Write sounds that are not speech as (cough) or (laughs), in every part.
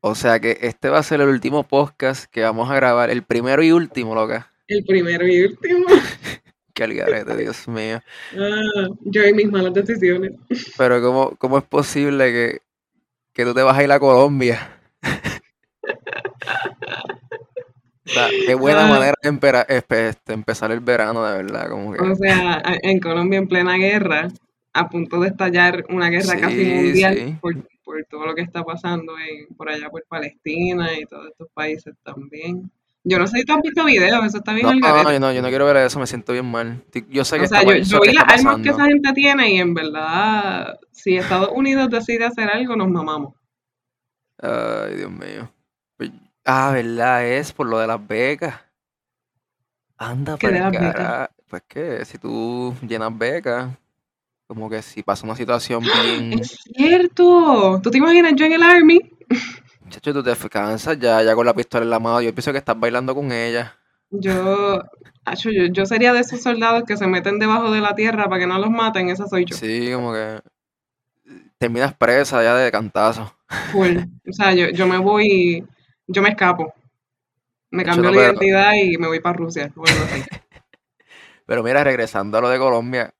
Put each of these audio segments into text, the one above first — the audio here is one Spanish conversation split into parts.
O sea que este va a ser el último podcast que vamos a grabar, el primero y último, loca. El primero y último. (laughs) Qué algarete, Dios mío. Ah, yo y mis malas decisiones. Pero ¿cómo, cómo es posible que, que tú te vas a ir a Colombia? (laughs) Qué buena Ah. manera de empera- este, empezar el verano, de verdad. Como que, O sea, en Colombia en plena guerra, a punto de estallar una guerra casi mundial sí. por, por todo lo que está pasando en, por allá por Palestina y todos estos países también. Yo no sé si tú has visto videos, eso está bien no, no, no, yo no, yo no quiero ver eso, me siento bien mal. Yo sé que O sea, está, yo, yo que vi las armas que esa gente tiene y en verdad, si Estados Unidos decide hacer algo, nos mamamos. Ay, Dios mío. Pues, Ah, ¿verdad? Es por lo de las becas. Anda, ¿Qué para de las becas? cara. Pues que si tú llenas becas, como que si pasa una situación bien. Es cierto. ¿Tú te imaginas yo en el Army? Chacho, tú te cansas ya, ya con la pistola en la mano. Yo pienso que estás bailando con ella. Yo, acho, yo, yo sería de esos soldados que se meten debajo de la tierra para que no los maten, esa soy yo. Sí, como que terminas presa ya de cantazo. Full. O sea, yo, yo me voy, yo me escapo. Me cambio no, la pero- identidad y me voy para Rusia. (laughs) Pero mira, regresando a lo de Colombia,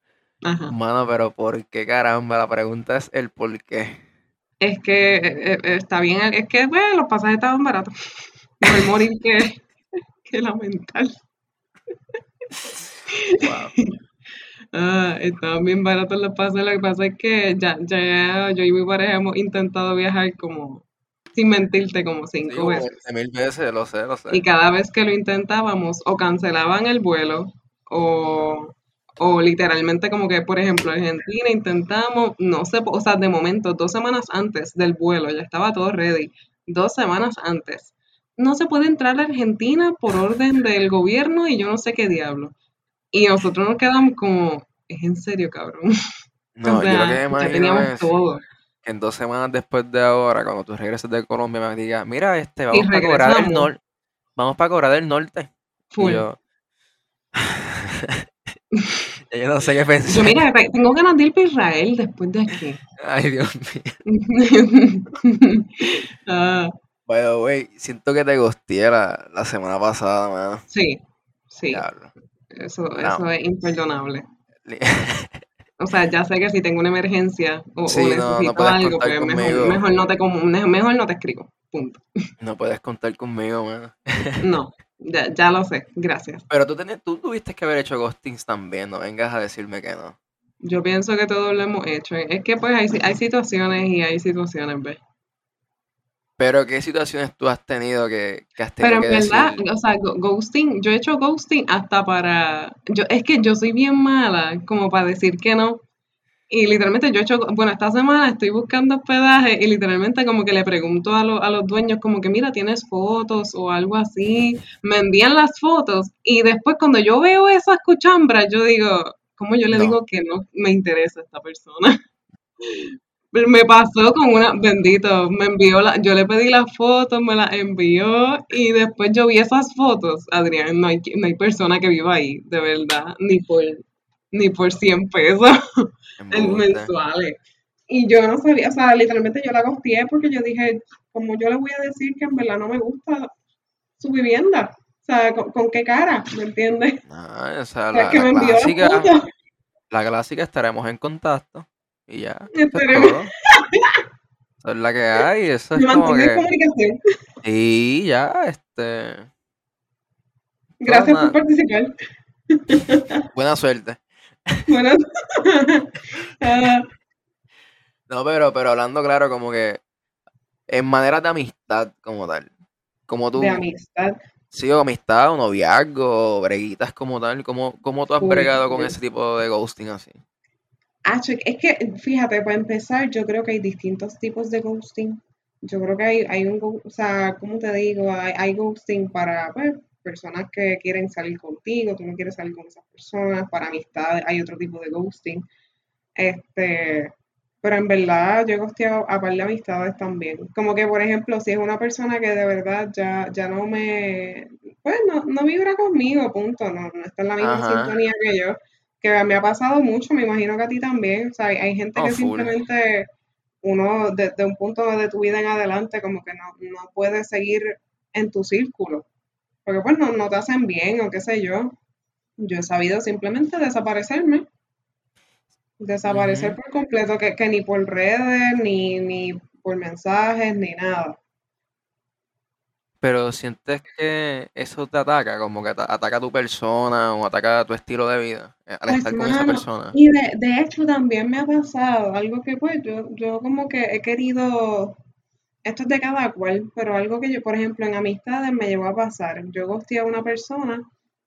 Ajá. mano, pero ¿por qué caramba? La pregunta es el por qué. Es que eh, eh, está bien, es que bueno, los pasajes estaban baratos. Mejor morir que, (laughs) que lamentar. Wow. (laughs) Ah, estaban bien baratos los pasajes. Lo que pasa es que ya, ya yo y mi pareja hemos intentado viajar como, sin mentirte, como cinco veces. 20 mil veces, lo sé, lo sé. Y cada vez que lo intentábamos, o cancelaban el vuelo, o, o literalmente como que, por ejemplo, Argentina intentamos, no sé, o sea, de momento, dos semanas antes del vuelo, ya estaba todo ready, dos semanas antes. No se puede entrar a Argentina por orden del gobierno y yo no sé qué diablo. Y nosotros nos quedamos como, es en serio, cabrón. No, o yo lo que me ya imagino teníamos es todo. en dos semanas después de ahora, cuando tú regreses de Colombia, me digas, mira, este, Y vamos para del regresamos. Norte. Vamos para Corea del Norte. Y Full. yo. (laughs) Yo no sé qué pensar. Yo, mira, te- tengo ganas de ir para Israel después de aquí. Ay, Dios mío. (laughs) Ah, the way, siento que te gusté la, la semana pasada, mano. sí, sí, Diablo. eso, No. eso es imperdonable. O sea, ya sé que si tengo una emergencia o, o Sí, no, no necesito algo, pues mejor, mejor no te mejor no te escribo. Punto. No puedes contar conmigo, mano. No, ya, ya lo sé, gracias. Pero tú, tenías- tú tuviste que haber hecho ghostings también, no vengas a decirme que no. Yo pienso que todos lo hemos hecho. Es que pues hay, hay situaciones y hay situaciones, ¿ves? Pero ¿qué situaciones tú has tenido que, que has Pero tenido en que verdad, decir? o sea, ghosting, yo he hecho ghosting hasta para, yo, es que yo soy bien mala como para decir que no. Y literalmente yo he hecho, bueno, esta semana estoy buscando hospedaje y literalmente como que le pregunto a, lo- a los dueños como que mira, tienes fotos o algo así, me envían las fotos y después cuando yo veo esas cuchambras, yo digo, ¿cómo yo le No. digo que no me interesa esta persona? (laughs) Me pasó con una, bendito, me envió la, yo le pedí las fotos, me las envió y después yo vi esas fotos, Adrián, no hay, no hay persona que viva ahí, de verdad, ni por, ni por 100 pesos mensuales. Y yo no sabía, o sea, literalmente yo la gosteé porque yo dije, como yo le voy a decir que en verdad no me gusta su vivienda, o sea, ¿con, con qué cara? ¿Me entiendes? Ah, o sea, la, que la me envió las clásica, fotos. la clásica estaremos en contacto. Y ya, eso es Estaremos-. Eso es la que hay, eso es como que... comunicación. Y ya, este... Gracias por participar. Buena suerte. Bueno, (laughs) ah, No, pero, pero hablando claro, como que en maneras de amistad como tal. Como tú, de amistad. sí, o amistad, o noviazgo, o breguitas como tal, ¿cómo, cómo tú has bregado con ese tipo de ghosting así? Ah, es que, fíjate, para empezar, yo creo que hay distintos tipos de ghosting. Yo creo que hay, hay un, o sea, ¿cómo te digo? Hay, hay ghosting para, pues, personas que quieren salir contigo, tú no quieres salir con esas personas, para amistades hay otro tipo de ghosting. Este, pero en verdad yo he ghosteado a par de amistades también. Como que, por ejemplo, si es una persona que de verdad ya, ya no me, pues, no, no vibra conmigo, punto, no, no está en la misma Ajá. sintonía que yo, que me ha pasado mucho, me imagino que a ti también, o sea, hay, gente No, que full. simplemente uno desde un punto de tu vida en adelante como que no, no puedes seguir en tu círculo, porque pues no, no te hacen bien o qué sé yo. Yo he sabido simplemente desaparecerme, desaparecer por completo, que, que ni por redes, ni, ni por mensajes, ni nada. Pero sientes que eso te ataca, como que ata- ataca a tu persona o ataca a tu estilo de vida eh, al Pues estar con esa persona. y de, de hecho también me ha pasado algo que pues yo, yo como que he querido, esto es de cada cual, pero algo que yo, por ejemplo, en amistades me llegó a pasar. Yo gusté a una persona,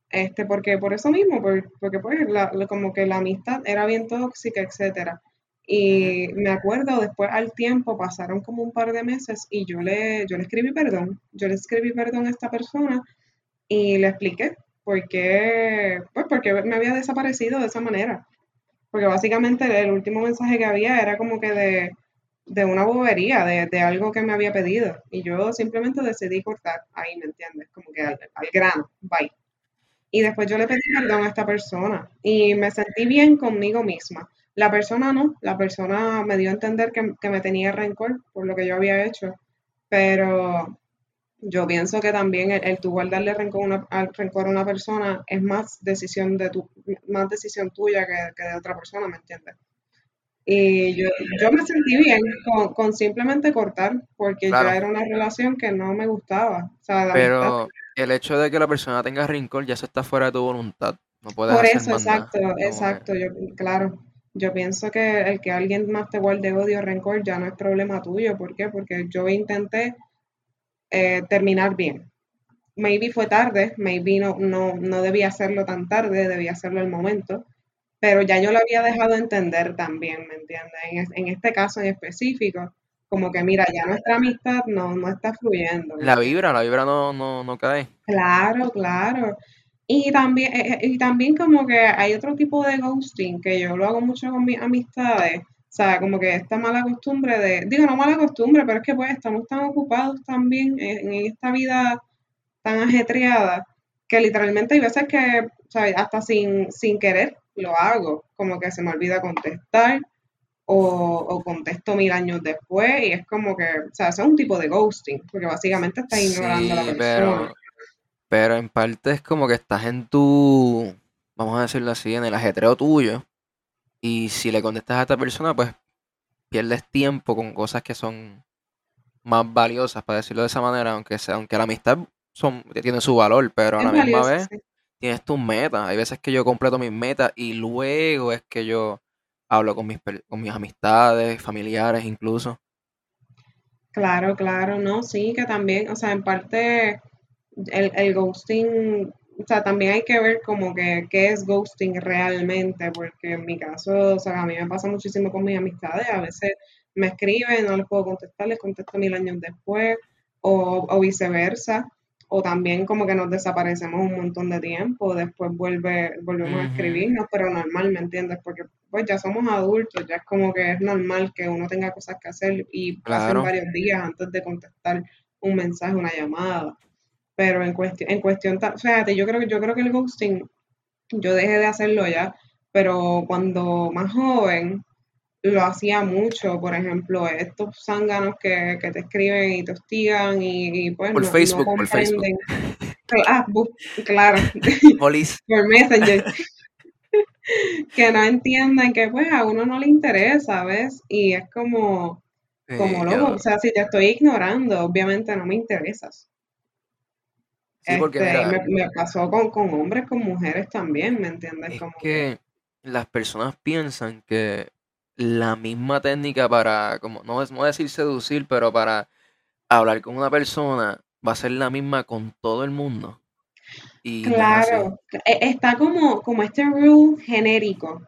este, porque por eso mismo, por- porque pues la- la- como que la amistad era bien tóxica, etcétera. Y me acuerdo después al tiempo, pasaron como un par de meses y yo le, yo le escribí perdón, yo le escribí perdón a esta persona y le expliqué por qué, pues porque me había desaparecido de esa manera. Porque básicamente el último mensaje que había era como que de, de una bobería, de, de algo que me había pedido. Y yo simplemente decidí cortar ahí, ¿me entiendes? Como que al, al grano, bye. Y después yo le pedí perdón a esta persona y me sentí bien conmigo misma. La persona no, la persona me dio a entender que, que me tenía rencor por lo que yo había hecho, pero yo pienso que también el, el tú guardarle rencor, una- al rencor a una persona es más decisión de tu, más decisión tuya que, que de otra persona, ¿me entiendes? Y yo, yo me sentí bien con, con simplemente cortar, porque ya era una relación que no me gustaba, o sea, de amistad. pero el hecho de que la persona tenga rencor ya eso está fuera de tu voluntad. No puedes Por hacer eso, nada. exacto, exacto, yo, claro. Yo pienso que el que alguien más te guarde odio o rencor ya no es problema tuyo. ¿Por qué? Porque yo intenté eh, terminar bien. Maybe fue tarde, maybe no, no, no debía hacerlo tan tarde, debía hacerlo al momento, pero ya yo lo había dejado entender también, ¿me entiendes? En, es- en este caso en específico, como que mira, ya nuestra amistad no, no está fluyendo, ¿me la vibra, la vibra no, no, no cae. Claro, claro. Y también, eh, eh, y también como que hay otro tipo de ghosting que yo lo hago mucho con mis amistades. O sea, como que esta mala costumbre de, digo, no mala costumbre, pero es que pues estamos tan ocupados también en, en esta vida tan ajetreada que literalmente hay veces que, o sea, hasta sin, sin querer lo hago. Como que se me olvida contestar o, o contesto mil años después y es como que, o sea, eso es un tipo de ghosting, porque básicamente estás ignorando a la persona. pero, pero en parte es como que estás en tu, vamos a decirlo así, en el ajetreo tuyo. Y si le contestas a esta persona, pues pierdes tiempo con cosas que son más valiosas, para decirlo de esa manera, aunque sea, aunque la amistad son, tiene su valor, pero a la misma valioso, vez sí. Tienes tus metas. Hay veces que yo completo mis metas y luego es que yo hablo con mis, con mis amistades, familiares incluso. Claro, claro, no, sí, que también, o sea, en parte el, el ghosting, o sea, también hay que ver como que qué es ghosting realmente, porque en mi caso, o sea, a mí me pasa muchísimo con mis amistades, a veces me escriben, no les puedo contestar, les contesto mil años después, o, o viceversa, o también como que nos desaparecemos un montón de tiempo, después vuelve, volvemos a escribirnos, pero normal, ¿me entiendes? Porque pues ya somos adultos, ya es como que es normal que uno tenga cosas que hacer y pasen claro. varios días antes de contestar un mensaje, una llamada. Pero en cuestión, en cuestión, fíjate, yo creo, que- yo creo que el ghosting, yo dejé de hacerlo ya, pero cuando más joven lo hacía mucho, por ejemplo, estos zánganos que, que te escriben y te hostigan y, y, pues Por no, no Facebook, por Facebook. comprenden. Ah, claro, (laughs) Polis. (laughs) por Messenger, (laughs) que no entienden que pues a uno no le interesa, ¿ves? Y es como, como loco, o sea, si te estoy ignorando, obviamente no me interesas. sí, porque Este, me, me pasó con, con hombres, con mujeres también, ¿me entiendes? es Como que las personas piensan que la misma técnica para, como, no es no decir seducir, pero para hablar con una persona va a ser la misma con todo el mundo. Y claro, e- está como, como este rule genérico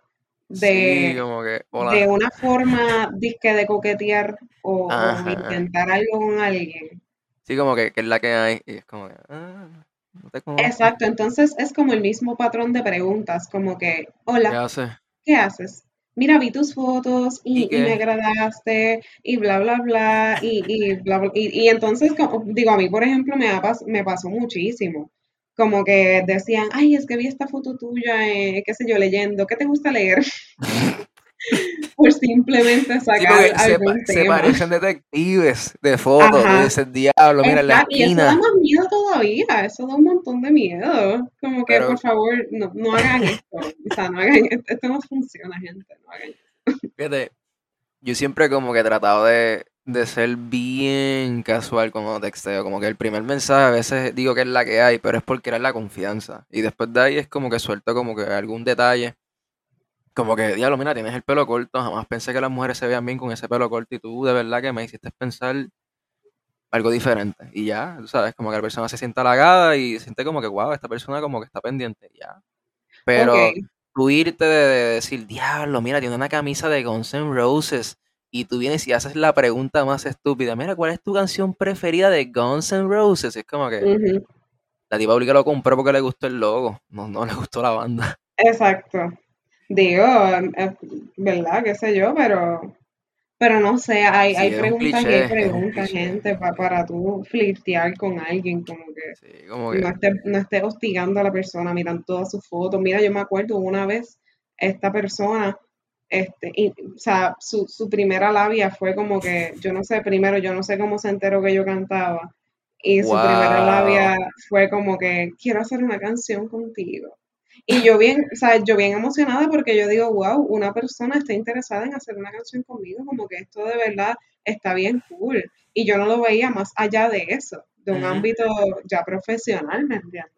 Sí, de, como que, de una forma disque de coquetear o, intentar algo con alguien. Sí, como que, que es la que hay. Y es como que, ah, no te. Exacto, entonces es como el mismo patrón de preguntas, como que, ¿Qué hola, haces? ¿qué haces? Mira, vi tus fotos ¿Y y, y me agradaste y bla, bla, bla, y, y bla, bla. Y, y entonces, como- digo, a mí, por ejemplo, me, pas- me pasó muchísimo. Como que decían, ay, es que vi esta foto tuya, eh, qué sé yo, leyendo, ¿qué te gusta leer? (laughs) (laughs) por simplemente sacar algún se, se, parecen detectives de fotos, ese diablo, mira en la esquina. Y eso da más miedo todavía, eso da un montón de miedo. Como que, por favor, no, no hagan esto. O sea, no hagan esto, esto no funciona, gente, no hagan esto. Fíjate, yo siempre como que he tratado de, de ser bien casual cuando texteo. Como que el primer mensaje a veces digo que es la que hay, pero es porque era la confianza. Y después de ahí es como que suelto como que algún detalle como que, diablo, mira, tienes el pelo corto, jamás pensé que las mujeres se vean bien con ese pelo corto y tú de verdad que me hiciste pensar algo diferente. Y ya, tú sabes, como que la persona se siente halagada y siente como que, wow, esta persona como que está pendiente, ya. Pero tú irte de, decir, diablo, mira, tiene una camisa de Guns N' Roses y tú vienes y haces la pregunta más estúpida, mira, ¿cuál es tu canción preferida de Guns N' Roses? es como que la tipa que lo compró porque le gustó el logo, no, no le gustó la banda. Exacto. Digo, ¿verdad? ¿Qué sé yo? Pero, pero no sé, hay, hay preguntas y hay (laughs) preguntas, gente, para, para tú flirtear con alguien, como que, No, estés no esté hostigando a la persona, miran todas sus fotos. Mira, yo me acuerdo una vez, esta persona, este, o sea, su, su primera labia fue como que, yo no sé, primero, yo no sé cómo se enteró que yo cantaba. Y su primera labia fue como que quiero hacer una canción contigo. Y yo bien, o sea, yo bien emocionada porque yo digo, wow, una persona está interesada en hacer una canción conmigo, como que esto de verdad está bien cool. Y yo no lo veía más allá de eso, de un ámbito ya profesional, ¿me entiendes?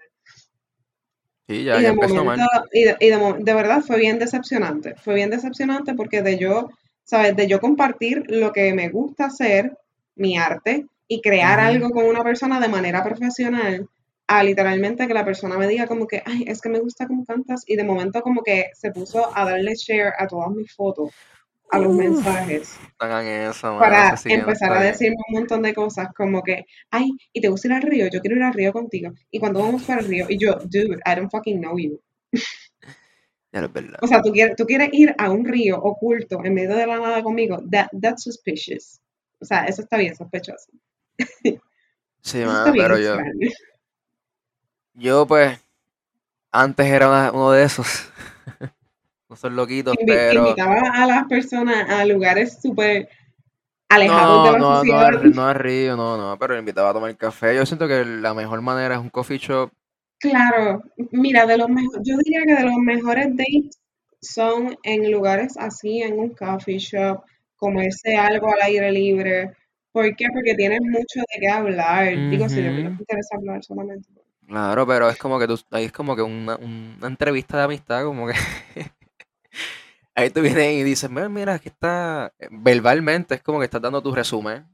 Sí, ya, y de, momento, y, de, verdad fue bien decepcionante, fue bien decepcionante porque de yo, ¿sabes? De yo compartir lo que me gusta hacer, mi arte, y crear algo con una persona de manera profesional, a literalmente que la persona me diga como que, ay, es que me gusta cómo cantas y de momento como que se puso a darle share a todas mis fotos, a los mensajes. para empezar a decirme un montón de cosas como que, ay, y te gusta ir al río, yo quiero ir al río contigo. Y cuando vamos para el río, y yo, dude, I don't fucking know you. (laughs) O sea, ¿tú quieres, tú quieres ir a un río oculto en medio de la nada conmigo, that, that's suspicious. O sea, eso está bien sospechoso. Sí, pero yo, yo, pues, antes era uno de esos. (laughs) no son loquitos, pero. Invitaba a las personas a lugares súper alejados de la no, sociedad. No, no a Río, no, no, pero invitaba a tomar café. Yo siento que la mejor manera es un coffee shop. Claro, mira, de los mejores, yo diría que de los mejores dates son en lugares así, en un coffee shop, comerse algo al aire libre. ¿Por qué? Porque tienes mucho de qué hablar. Digo, si no te interesa hablar solamente. Claro, pero es como que tú, ahí es como que una, una entrevista de amistad, como que (laughs) ahí tú vienes y dices, mira, mira, aquí está, verbalmente es como que estás dando tu resumen.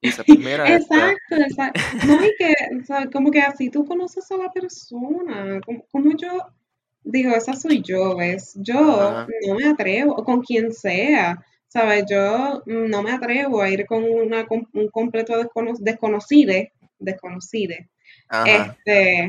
Pues exacto, exacto. No, hay que, o sea, como que así tú conoces a la persona, como, yo, digo, esa soy yo, ¿ves? Yo no me atrevo, con quien sea, ¿sabes? Yo no me atrevo a ir con una, un completo desconocido, desconocido, este,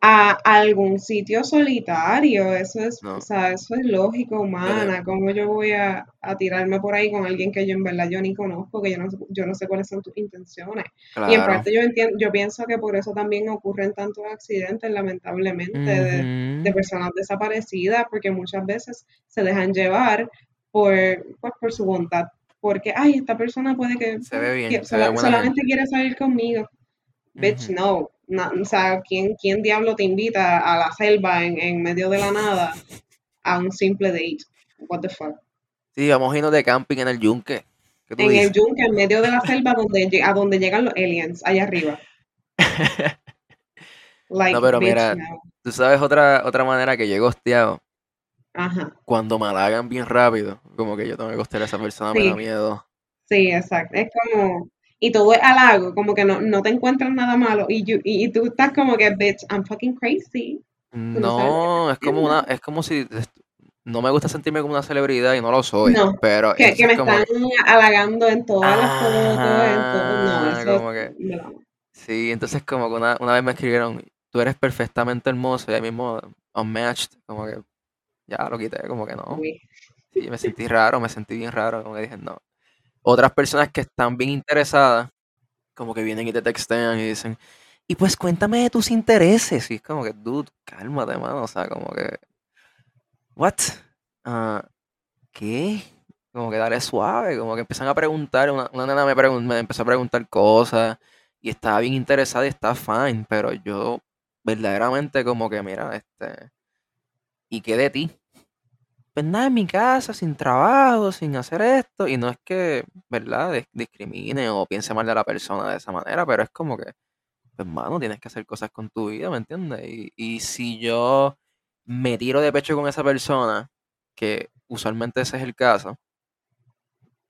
a algún sitio solitario. Eso es, o sea, eso es lógico, humana. ¿Cómo yo voy a, tirarme por ahí con alguien que yo en verdad yo ni conozco, que yo no, yo no sé cuáles son tus intenciones? Y en parte yo entiendo, yo pienso que por eso también ocurren tantos accidentes, lamentablemente, de, personas desaparecidas, porque muchas veces se dejan llevar por, pues, por su voluntad. Porque, ay, esta persona puede que, solamente quiere salir conmigo. Bitch, no o sea, ¿quién, ¿quién diablo te invita a la selva en, en, medio de la nada a un simple date? What the fuck? Sí, vamos a irnos de camping en el yunque. En el yunque, en medio de la selva donde, a donde llegan los aliens, allá arriba. (laughs) no, pero mira, tú sabes otra, otra manera que llego hostiado. Ajá. Cuando me halagan bien rápido, como que yo tengo que costear a esa persona, me da miedo. Sí, exacto. Es como, y todo es halago, como que no, no te encuentras nada malo y, y, tú estás como que, bitch, I'm fucking crazy. No, es como una, es como si no me gusta sentirme como una celebridad y no lo soy. No, pero que, me están halagando en todas las fotos, en todo. No, ah, eso como que, Sí, entonces como que una, una vez me escribieron, tú eres perfectamente hermoso y ahí mismo unmatched, como que ya lo quité, como que no. Sí, me sentí raro, me sentí bien raro, como que dije, no otras personas que están bien interesadas, como que vienen y te textean y dicen, y pues cuéntame de tus intereses. Y es como que, dude, cálmate, mano. O sea, como que, what? Ah, ¿qué? Como que dale suave, como que empiezan a preguntar, una, una nena me, me empezó a preguntar cosas y estaba bien interesada y está fine, pero yo verdaderamente como que, mira, este, ¿y qué de ti? Pues nada, en mi casa, sin trabajo, sin hacer esto, y no es que, ¿verdad?, discrimine o piense mal de la persona de esa manera, pero es como que, pues mano, tienes que hacer cosas con tu vida, ¿me entiendes? Y, y si yo me tiro de pecho con esa persona, que usualmente ese es el caso,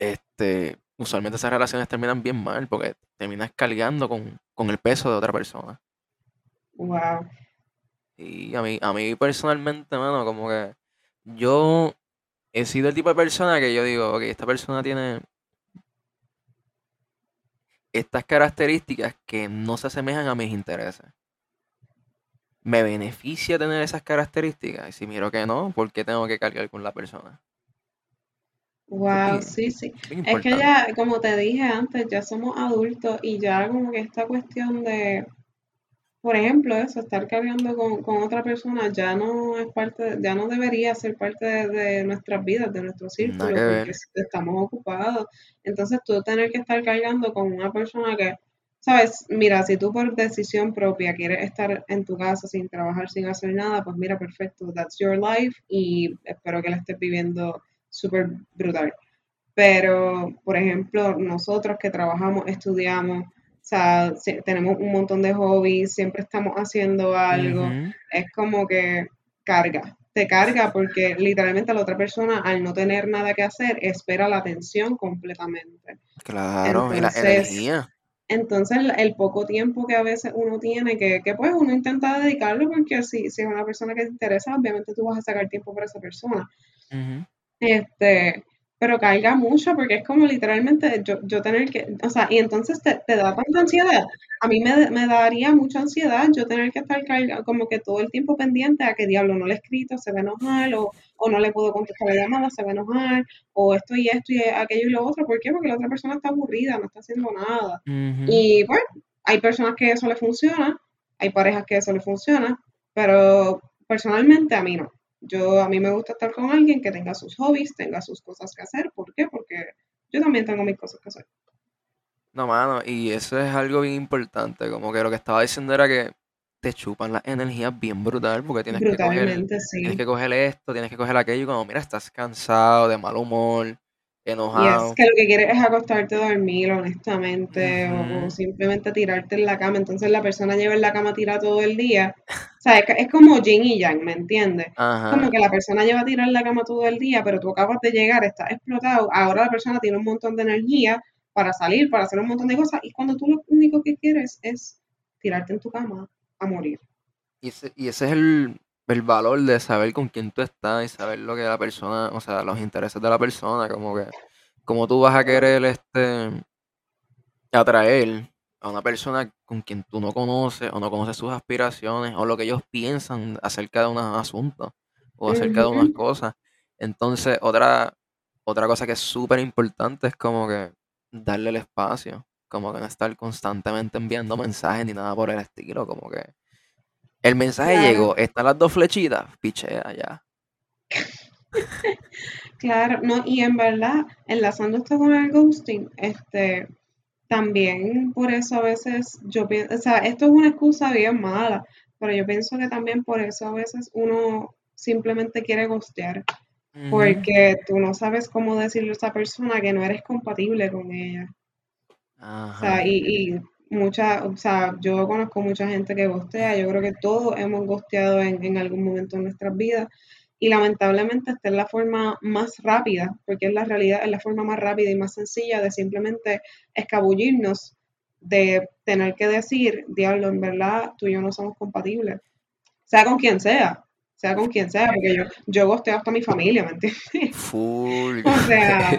este, usualmente esas relaciones terminan bien mal porque terminas cargando con, con el peso de otra persona. Wow. Y a mí, a mí personalmente, mano, como que yo he sido el tipo de persona que yo digo, ok, esta persona tiene estas características que no se asemejan a mis intereses. ¿Me beneficia tener esas características? Y si miro que no, ¿por qué tengo que cargar con la persona? Wow, sí, sí. Es que ya, como te dije antes, ya somos adultos y ya como que esta cuestión de, por ejemplo, eso, estar cargando con, otra persona ya no es parte, ya no debería ser parte de, nuestras vidas, de nuestro círculo, porque estamos ocupados. Entonces tú tener que estar cargando con una persona que, sabes, mira, si tú por decisión propia quieres estar en tu casa sin trabajar, sin hacer nada, pues mira, perfecto, that's your life y espero que la estés viviendo súper brutal. Pero, por ejemplo, nosotros que trabajamos, estudiamos, o sea, tenemos un montón de hobbies, siempre estamos haciendo algo, es como que carga, te carga porque literalmente la otra persona al no tener nada que hacer espera la atención completamente. Claro, y la energía. Entonces, el poco tiempo que a veces uno tiene, que, que pues uno intenta dedicarlo, porque si, si es una persona que te interesa, obviamente tú vas a sacar tiempo para esa persona. Este, pero caiga mucho porque es como literalmente yo, yo tener que, o sea, y entonces te, da tanta ansiedad. A mí me, daría mucha ansiedad yo tener que estar como que todo el tiempo pendiente a que diablo no le he escrito, se va a enojar, o, o no le puedo contestar la llamada, se va a enojar, o esto y esto y aquello y lo otro. ¿Por qué? Porque la otra persona está aburrida, no está haciendo nada. Y bueno, hay personas que eso le funciona, hay parejas que eso le funciona, pero personalmente a mí no. Yo, a mí me gusta estar con alguien que tenga sus hobbies, tenga sus cosas que hacer. ¿Por qué? Porque yo también tengo mis cosas que hacer. No, mano, y eso es algo bien importante. Como que lo que estaba diciendo era que te chupan las energías bien brutal porque tienes que coger, tienes que coger esto, tienes que coger aquello y cuando mira estás cansado, de mal humor, enojado. Y es que lo que quieres es acostarte a dormir, honestamente, o, simplemente tirarte en la cama. Entonces la persona lleva en la cama tira todo el día. O sea, es, como yin y yang, ¿me entiendes? Como que la persona lleva a tirar en la cama todo el día, pero tú acabas de llegar, estás explotado. Ahora la persona tiene un montón de energía para salir, para hacer un montón de cosas. Y cuando tú lo único que quieres es tirarte en tu cama a morir. Y ese, y ese es el, el valor de saber con quién tú estás y saber lo que la persona, o sea, los intereses de la persona, como que, como tú vas a querer este atraer a una persona con quien tú no conoces o no conoces sus aspiraciones o lo que ellos piensan acerca de unos asuntos o acerca de unas cosas. Entonces, otra, otra cosa que es súper importante es como que darle el espacio, como que no estar constantemente enviando mensajes ni nada por el estilo, como que el mensaje llegó, están las dos flechitas, pichea ya. (laughs) claro, no, y en verdad, enlazando esto con el ghosting, este, también por eso a veces yo pienso, o sea, esto es una excusa bien mala, pero yo pienso que también por eso a veces uno simplemente quiere ghostear, porque tú no sabes cómo decirle a esa persona que no eres compatible con ella. O sea, y, y mucha, o sea, yo conozco mucha gente que gostea, yo creo que todos hemos gosteado en, algún momento en nuestras vidas y lamentablemente esta es la forma más rápida, porque es la realidad, es la forma más rápida y más sencilla de simplemente escabullirnos, de tener que decir, diablo, en verdad tú y yo no somos compatibles, sea con quien sea, sea con quien sea, porque yo, yo gosteo hasta mi familia, ¿me entiendes? Full. o sea,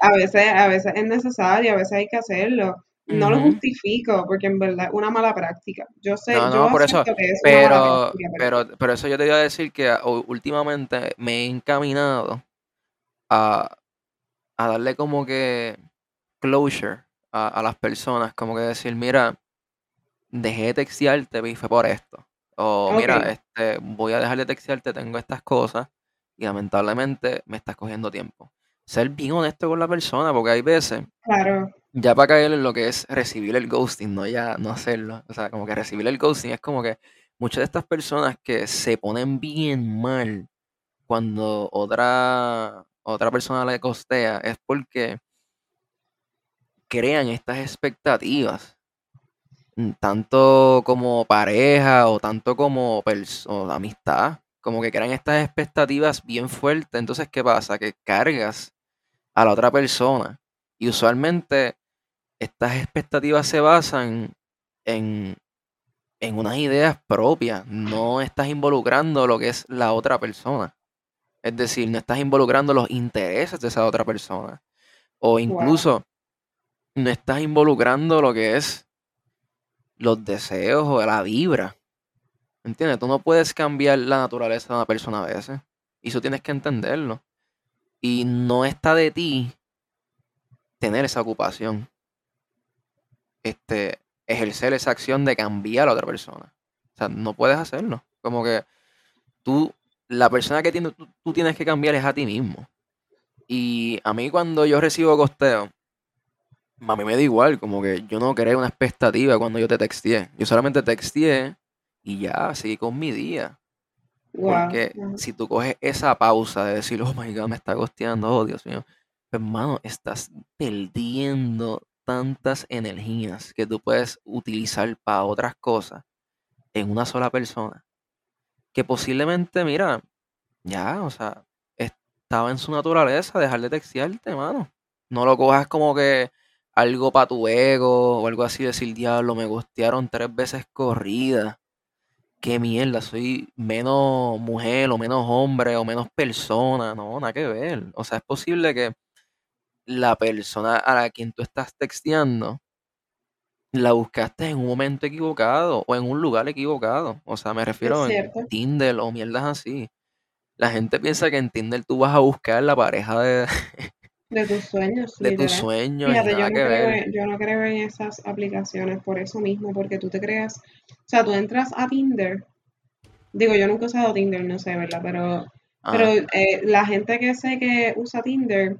a veces, a veces es necesario, a veces hay que hacerlo. No lo justifico porque en verdad es una mala práctica. Yo sé, no, yo por eso, que es pero, pero, pero eso yo te iba a decir que últimamente me he encaminado a, darle como que closure a, las personas, como que decir, mira, dejé de textearte fue por esto. O mira, este, voy a dejar de textearte, tengo estas cosas y lamentablemente me estás cogiendo tiempo. Ser bien honesto con la persona, porque hay veces, Claro, ya para caer en lo que es recibir el ghosting, no ya no hacerlo. O sea, como que recibir el ghosting es como que muchas de estas personas que se ponen bien mal cuando otra, otra persona le costea es porque crean estas expectativas, mm, tanto como pareja o tanto como o amistad, como que crean estas expectativas bien fuertes. Entonces, ¿qué pasa? Que cargas a la otra persona y usualmente estas expectativas se basan en, en unas ideas propias, no estás involucrando lo que es la otra persona. Es decir, no estás involucrando los intereses de esa otra persona. O wow, incluso no estás involucrando lo que es los deseos o la vibra. ¿Entiendes? Tú no puedes cambiar la naturaleza de una persona a veces. Y eso tienes que entenderlo. Y no está de ti tener esa ocupación. Este, ejercer esa acción de cambiar a la otra persona. O sea, no puedes hacerlo. Como que tú, la persona que tiene, tú, tú tienes que cambiar es a ti mismo. Y a mí cuando yo recibo costeo, a mí me da igual, como que yo no creé una expectativa cuando yo te texteé. Yo solamente texteé y ya, seguí con mi día. wow, Porque si tú coges esa pausa de decir, oh my god, me está costeando, oh Dios mío, hermano, estás perdiendo tantas energías que tú puedes utilizar para otras cosas en una sola persona. Que posiblemente, mira, ya, o sea, estaba en su naturaleza dejar de textearte, mano. No lo cojas como que algo para tu ego o algo así, decir, diablo, me gustearon tres veces corrida. Qué mierda, soy menos mujer o menos hombre o menos persona. No, nada que ver. O sea, es posible que la persona a la quien tú estás texteando la buscaste en un momento equivocado o en un lugar equivocado. O sea, me refiero cierto. Tinder o mierdas así. La gente piensa que en Tinder tú vas a buscar la pareja de, (laughs) De tus sueños, de tus sueños Fíjate, yo no creo en, yo no creo en esas aplicaciones por eso mismo, porque tú te creas, o sea, tú entras a Tinder, digo, yo nunca he usado Tinder, no sé, ¿verdad? Pero, pero Ajá. eh, la gente que sé que usa Tinder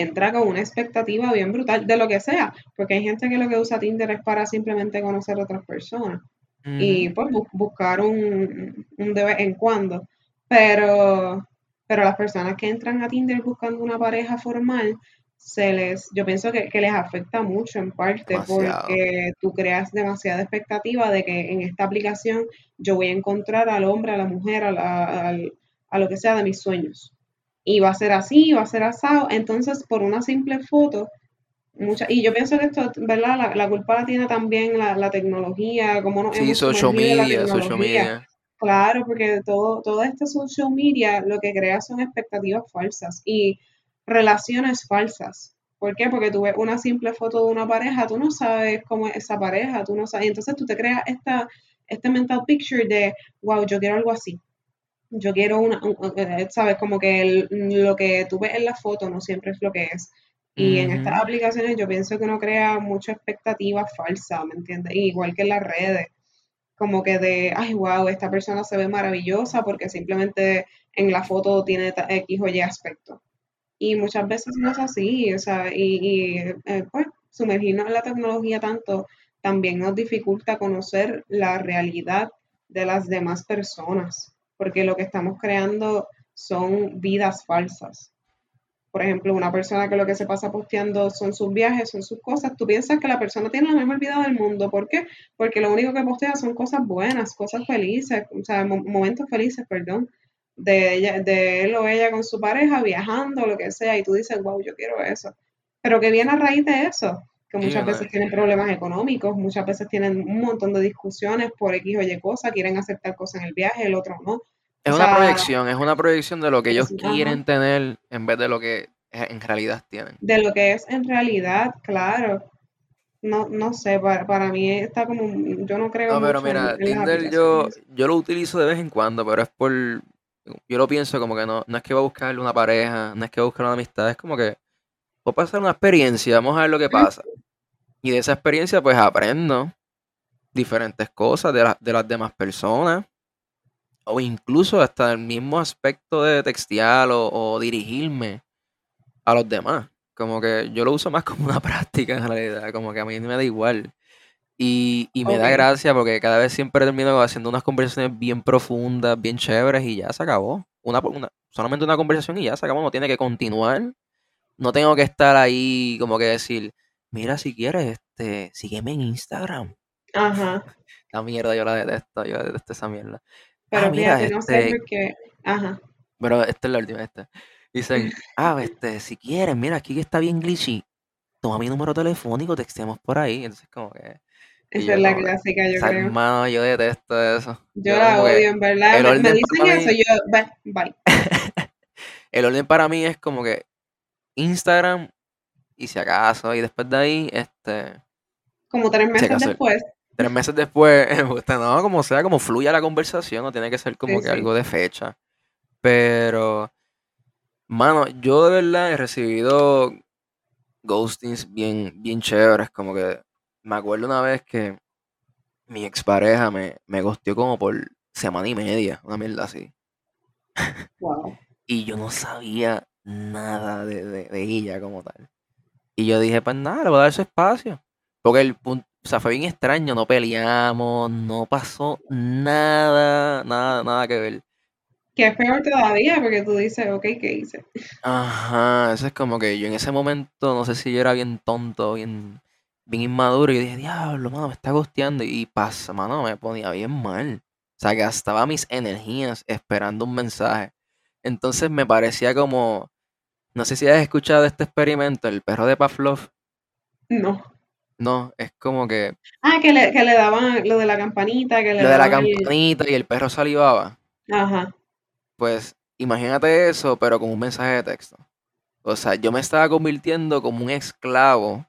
entra con una expectativa bien brutal de lo que sea, porque hay gente que lo que usa Tinder es para simplemente conocer a otras personas y pues bu- buscar un, un de vez en cuando. Pero, pero las personas que entran a Tinder buscando una pareja formal, se les, yo pienso que, que les afecta mucho en parte Demasiado. porque tú creas demasiada expectativa de que en esta aplicación yo voy a encontrar al hombre, a la mujer, a, la- a lo que sea de mis sueños. Y va a ser así, va a ser asado. Entonces, por una simple foto, mucha, y yo pienso que esto, ¿verdad? La, la culpa la tiene también la, la tecnología, cómo nos Sí, hemos social media, social media. Claro, porque todo, toda esta social media lo que crea son expectativas falsas y relaciones falsas. ¿Por qué? Porque tú ves una simple foto de una pareja, tú no sabes cómo es esa pareja, tú no sabes, y entonces tú te creas esta, este mental picture de, wow, yo quiero algo así. Yo quiero una, un- un- sabes, como que el- lo que tú ves en la foto no siempre es lo que es. Y en estas aplicaciones yo pienso que uno crea mucha expectativa falsa, ¿me entiendes? Igual que en las redes como que de, ay, wow, esta persona se ve maravillosa porque simplemente en la foto tiene X o Y aspecto. Y muchas veces no es así, o sea, y, y, eh, pues sumergirnos en la tecnología tanto también nos dificulta conocer la realidad de las demás personas, porque lo que estamos creando son vidas falsas por ejemplo, una persona que lo que se pasa posteando son sus viajes, son sus cosas, tú piensas que la persona tiene la mejor vida del mundo. ¿Por qué? Porque lo único que postea son cosas buenas, cosas felices, o sea, mo- momentos felices, perdón, de, ella, de él o ella con su pareja, viajando, lo que sea, y tú dices, wow, yo quiero eso. Pero que viene a raíz de eso, que muchas veces tienen problemas económicos, muchas veces tienen un montón de discusiones por X o Y cosa, quieren hacer tal cosa en el viaje, el otro no. Es O una sea, proyección, es una proyección de lo que ellos ajá, quieren tener en vez de lo que en realidad tienen. de lo que es en realidad, claro. No, no sé, para, para mí está como, yo no creo No, pero mucho mira, en Tinder yo, yo lo utilizo de vez en cuando, pero es por, yo lo pienso como que no, no es que va a buscarle una pareja, no es que va a buscar una amistad, es como que voy a pasar una experiencia, vamos a ver lo que pasa. Y de esa experiencia pues aprendo diferentes cosas de, la- de las demás personas o incluso hasta el mismo aspecto de textear o, o dirigirme a los demás. Como que yo lo uso más (laughs) como una práctica en realidad, como que a mí me da igual. Y, y me da gracia porque cada vez siempre termino haciendo unas conversaciones bien profundas, bien chéveres y ya se acabó. Una, solamente una conversación y ya se acabó, no tiene que continuar. No tengo que estar ahí como que decir, mira si quieres, este, sígueme en Instagram. Ajá. (laughs) La mierda, yo la detesto, yo detesto esa mierda. Pero Ah, mira, fíjate, no sé este, por qué. Ajá. pero esta es la última, esta. Dicen, ah, (laughs) este, si quieres, mira, aquí que está bien glitchy, toma mi número telefónico, textemos por ahí. Entonces, como que, Esa es la como que, clásica, yo creo. hermano, yo detesto eso. Yo Yo la que, odio, en verdad. Me, dicen eso, mí, yo, "Ve, bye. (laughs) el orden para mí es como que Instagram, y si acaso, y después de ahí, este, Como tres si meses acaso, después. tres meses después, (laughs) no, como sea, como fluya la conversación, no tiene que ser como Sí, que sí. algo de fecha. Pero, mano, yo de verdad he recibido ghostings bien, bien chéveres, como que me acuerdo una vez que mi expareja me, me ghosteó como por semana y media, una mierda así. Wow. (laughs) Y yo no sabía nada de, de- de ella como tal. Y yo dije, pues nada, le voy a dar su espacio. Porque el punto, o sea, fue bien extraño, no peleamos, no pasó nada, nada, nada que ver. Que es peor todavía, porque tú dices, ok, ¿qué hice? Ajá, eso es como que yo en ese momento, no sé si yo era bien tonto, bien, bien inmaduro, y yo dije, diablo, mano, me está gusteando, y pasa, mano, me ponía bien mal. O sea, gastaba mis energías esperando un mensaje. Entonces me parecía como, no sé si has escuchado este experimento, el perro de Pavlov. No. No, es como que Ah, que le, que le daban lo de la campanita, que le lo de la campanita y el perro salivaba. Ajá. Pues imagínate eso, pero con un mensaje de texto. O sea, yo me estaba convirtiendo como un esclavo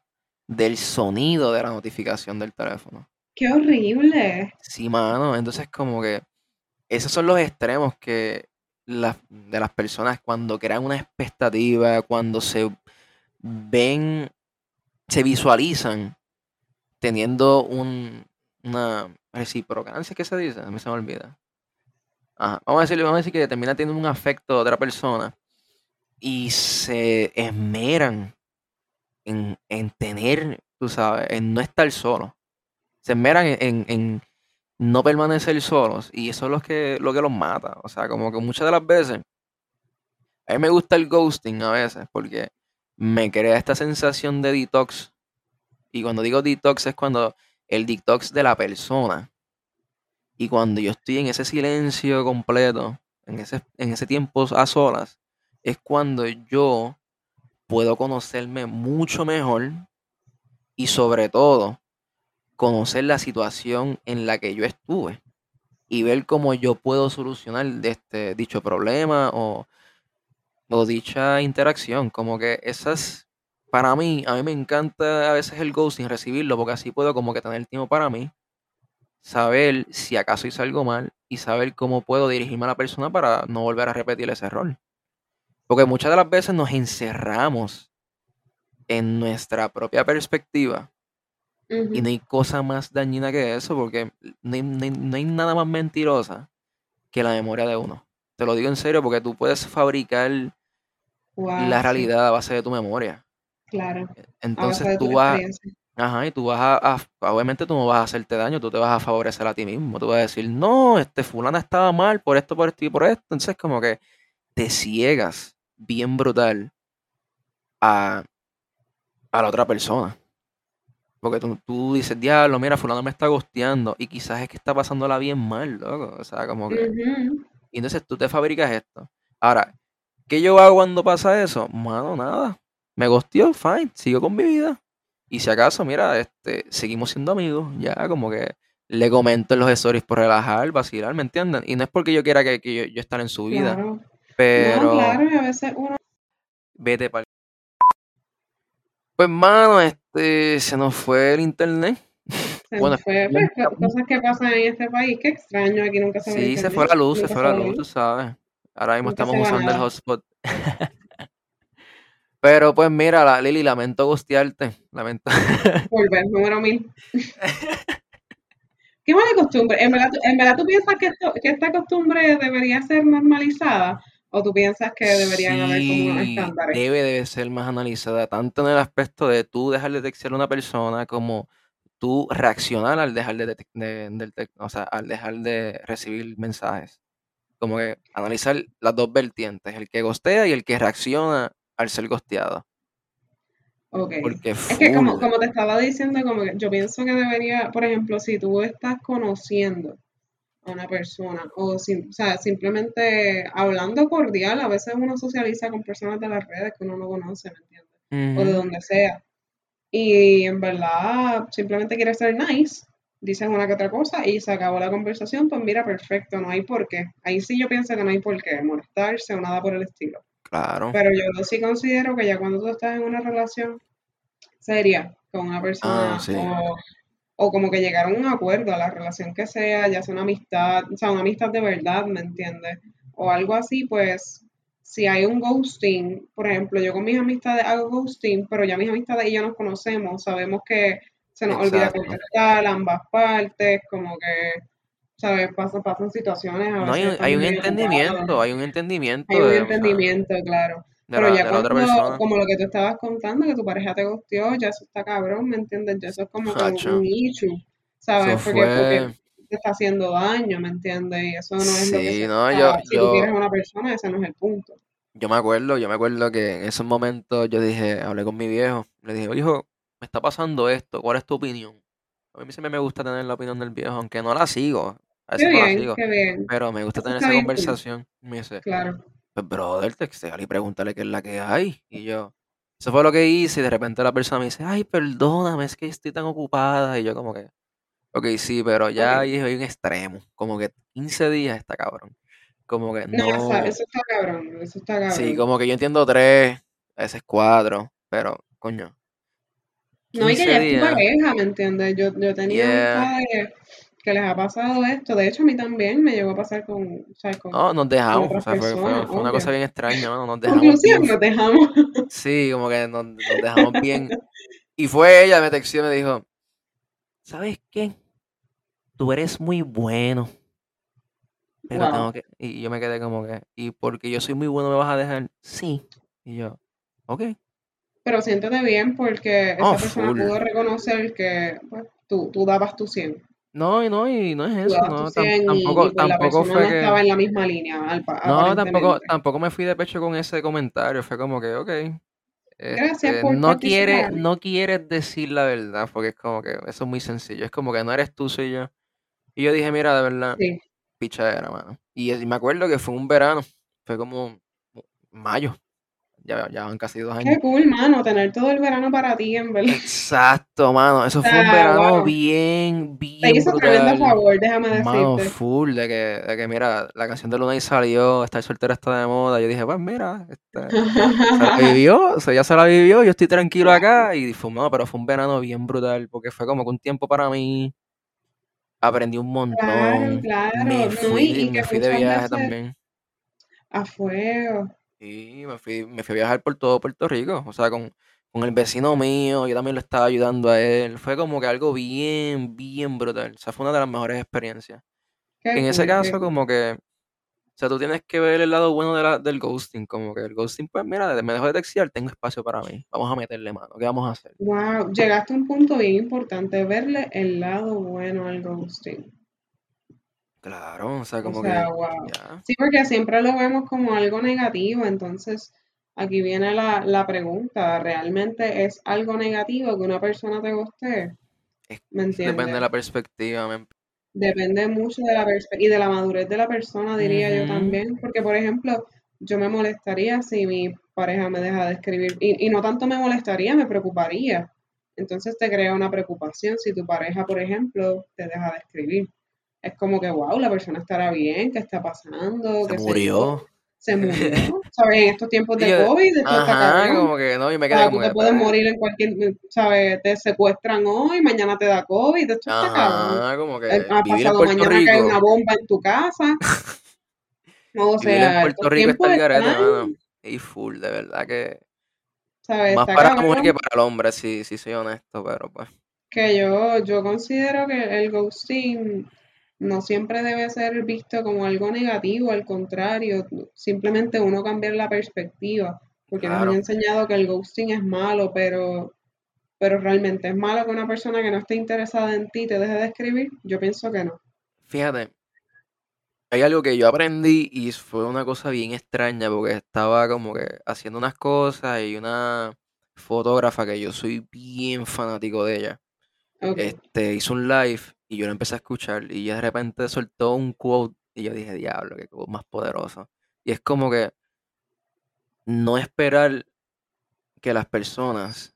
del sonido de la notificación del teléfono. Qué horrible. Sí, mano. Entonces, como que esos son los extremos que de las personas cuando crean una expectativa, cuando se ven, se visualizan teniendo un, una reciprocancia, ¿qué se dice? A mí se me olvida. Vamos a decirle, vamos a decir que termina teniendo un afecto a otra persona y se esmeran en, en tener, tú sabes, en no estar solo. Se esmeran en no permanecer solos y eso es lo que, lo que los mata. O sea, como que muchas de las veces, a mí me gusta el ghosting a veces porque me crea esta sensación de detox. Y cuando digo detox es cuando el detox de la persona. Y cuando yo estoy en ese silencio completo, en ese, en ese tiempo a solas, es cuando yo puedo conocerme mucho mejor y sobre todo conocer la situación en la que yo estuve y ver cómo yo puedo solucionar este dicho problema o, o dicha interacción. Como que esas, para mí, a mí me encanta a veces el ghosting, recibirlo, porque así puedo como que tener tiempo para mí, saber si acaso hice algo mal y saber cómo puedo dirigirme a la persona para no volver a repetir ese error. Porque muchas de las veces nos encerramos en nuestra propia perspectiva y no hay cosa más dañina que eso, porque no hay, no hay- no hay nada más mentirosa que la memoria de uno. Te lo digo en serio, porque tú puedes fabricar Wow, la realidad a base de tu memoria. claro. Base Entonces tú vas, ajá, y tú vas a, a- obviamente tú no vas a hacerte daño, tú te vas a favorecer a ti mismo. Tú vas a decir, no, este fulana estaba mal por esto, por esto y por esto. Entonces como que te ciegas bien brutal a, a la otra persona. Porque tú, tú dices, diablo, mira, fulano me está gosteando. Y quizás es que está pasándola bien mal, loco. O sea, como que. Ujú. Y entonces tú te fabricas esto. Ahora, ¿qué yo hago cuando pasa eso? Mano, nada. Me gosteó, fine. Sigo con mi vida. Y si acaso, mira, este, seguimos siendo amigos. Ya, como que le comento en los stories por relajar, vacilar, ¿me entienden? Y no es porque yo quiera que, que yo, yo estar en su vida. Claro. No, Pero claro, y a veces uno vete para Pues, mano, este, se nos fue el internet. se Bueno, fue, pues, co- cosas que pasan en este país, qué extraño, aquí nunca se sí, se fue la luz, se fue la luz, tú sabes. Ahora mismo nunca estamos usando el hotspot. (laughs) Pero pues mira, la, Lili, lamento gustearte. Lamento. (laughs) Volver, número mil. Qué mala costumbre. ¿En verdad, en verdad tú piensas que, esto, que esta costumbre debería ser normalizada? ¿O tú piensas que deberían haber como unos estándares? debe de ser más analizada, tanto en el aspecto de tú dejar de textear a una persona como tú reaccionar al dejar de, de- o sea, al dejar de recibir mensajes. Como que analizar las dos vertientes, el que gostea y el que reacciona al ser gosteado. Ok. Porque Es que como, como te estaba diciendo, como que yo pienso que debería, por ejemplo, si tú estás conociendo a una persona o, sim- o sea, simplemente hablando cordial, a veces uno socializa con personas de las redes que uno no conoce, ¿me entiendes? O de donde sea. Y en verdad simplemente quiere ser nice, dices una que otra cosa y se acabó la conversación, pues mira, perfecto, no hay por qué. Ahí sí yo pienso que no hay por qué molestarse o nada por el estilo. Claro. Pero yo sí considero que ya cuando tú estás en una relación seria con una persona Ah, sí. o, o como que llegar a un acuerdo a la relación que sea, ya sea una amistad, o sea, una amistad de verdad, ¿me entiendes? O algo así, pues si hay un ghosting, por ejemplo, yo con mis amistades hago ghosting, pero ya mis amistades y yo nos conocemos, sabemos que se nos olvida contestar ambas partes, como que, ¿sabes? Pasan, pasan situaciones, a No hay, un- hay un entendimiento, hay un entendimiento Hay un entendimiento, claro. De Pero la, ya de la otra cuando, persona. como lo que tú estabas contando, que tu pareja te gustió, ya eso está cabrón, ¿me entiendes? Ya eso es como que un, issue, eso ¿sabes? Porque, porque fue. te está haciendo daño, ¿me entiendes? Y eso no es lo que Sí, se... no, yo, si tú yo, quieres a una persona, ese no es el punto. yo me acuerdo, yo me acuerdo que en esos momentos yo dije, hablé con mi viejo, le dije, hijo, me está pasando esto, ¿cuál es tu opinión? A mí siempre me gusta tener la opinión del viejo, aunque no la sigo, a Qué veces no la bien, sigo, qué bien. pero me gusta Eso tener esa bien conversación. Me dice, claro. Pues brother, textear y pregúntale qué es la que hay. Y yo, eso fue lo que hice, y de repente la persona me dice, ay, perdóname, es que estoy tan ocupada. Y yo como que, ok, sí, pero ya Ok. ahí hay un extremo, como que 15 días está cabrón. Como que No, no, eso está cabrón, eso está sí, cabrón. como que yo entiendo tres, a veces cuatro, pero coño, No, y que 15 ya es tu pareja, ¿me entiendes? Yo, yo tenido yeah. amistades que les ha pasado esto. De hecho, a mí también me llegó a pasar con, ¿sabes? Con, No, nos con dejamos, o sea, fue, fue, personas, fue una cosa bien extraña, mano, nos dejamos Conclusión, bien, nos dejamos. (laughs) sí, como que nos, nos dejamos bien. Y fue ella, me textó y me dijo, ¿sabes qué? Tú eres muy bueno, pero Wow. tengo que... Y yo me quedé como que, ¿y porque yo soy muy bueno me vas a dejar? Sí. Y yo, ok. Pero siéntete bien porque Oh, esa persona full. pudo reconocer que pues, tú, tú dabas tu 100. No, y no, y no es eso, no, tam- 100 y, y tampoco, tampoco fue estaba que... en la misma línea, al pa- No, tampoco, tampoco me fui de pecho con ese comentario, fue como que, ok, Gracias este, por no quiere, no quieres decir la verdad, porque es como que eso es muy sencillo, es como que no eres tú, soy yo. Y yo dije, mira, de verdad, Sí. pichadera, mano. Y, y me acuerdo que fue un verano, fue como mayo, ya, ya van casi dos años. Qué cool, mano, tener todo el verano para ti, en verdad. Exacto, mano, eso O fue un sea, verano wow. bien, Te bien hizo tremendo brutal. favor, déjame Mano, decirte. full, de que, de que mira, la canción de Luna y salió, estar soltera está de moda. Yo dije, pues mira, este, se la (laughs) vivió, o sea, ya se la vivió, yo estoy tranquilo acá. Y fue, no, pero fue un verano bien brutal, porque fue como que un tiempo para mí. Aprendí un Claro, montón. claro. Me No, y, fui, y me que fui de viaje veces también. a fuego. Y me fui, me fui a viajar por todo Puerto Rico. O sea, con, con el vecino mío, yo también lo estaba ayudando a él. Fue como que algo bien, bien brutal. O sea, fue una de las mejores experiencias. Qué En ese caso, como que, o sea, tú tienes que ver el lado bueno de la- del ghosting. Como que el ghosting, pues mira, me dejo de textear, tengo espacio para mí. Vamos a meterle mano. ¿Qué vamos a hacer? Wow, llegaste a un punto bien importante, verle el lado bueno al ghosting. Claro, o sea, O como sea, que wow. Sí, porque siempre lo vemos como algo negativo, entonces aquí viene la, la pregunta, ¿realmente es algo negativo que una persona te gustee? Es- ¿Me eso depende de entiendes? la perspectiva. Depende mucho de la perspectiva y de la madurez de la persona, diría yo también, porque por ejemplo, yo me molestaría si mi pareja me deja de escribir, y, y no tanto me molestaría, me preocuparía. Entonces te crea una preocupación si tu pareja, por ejemplo, te deja de escribir. Es como que, wow, la persona estará bien, ¿qué está pasando? Se ¿Qué sé yo? murió. Se murió, (laughs) ¿sabes? En estos tiempos de yo, COVID, esto está ajá, cabrón. como que no, y me quedé sea, como tú te puedes morir en cualquier, ¿sabes? Te secuestran hoy, mañana te da COVID, esto está cabrón. como que ha pasado mañana cae una Rico, bomba en tu casa. (laughs) No, o vivir en sea, Puerto Rico está el garete, mano. Y full, de verdad que ¿sabes? más Está para la mujer que para el hombre, si, si soy honesto, pero pues. que yo, yo considero que el ghosting no siempre debe ser visto como algo negativo, al contrario, simplemente uno cambiar la perspectiva, porque nos han enseñado que el ghosting es malo, pero, pero realmente es malo que una persona que no esté interesada en ti te deje de escribir, yo pienso que no. Fíjate, hay algo que yo aprendí y fue una cosa bien extraña porque estaba como que haciendo unas cosas y una fotógrafa que yo soy bien fanático de ella. Este, hizo un live y yo lo empecé a escuchar y de repente soltó un quote y yo dije, diablo, qué quote más poderoso. Y es como que no esperar que las personas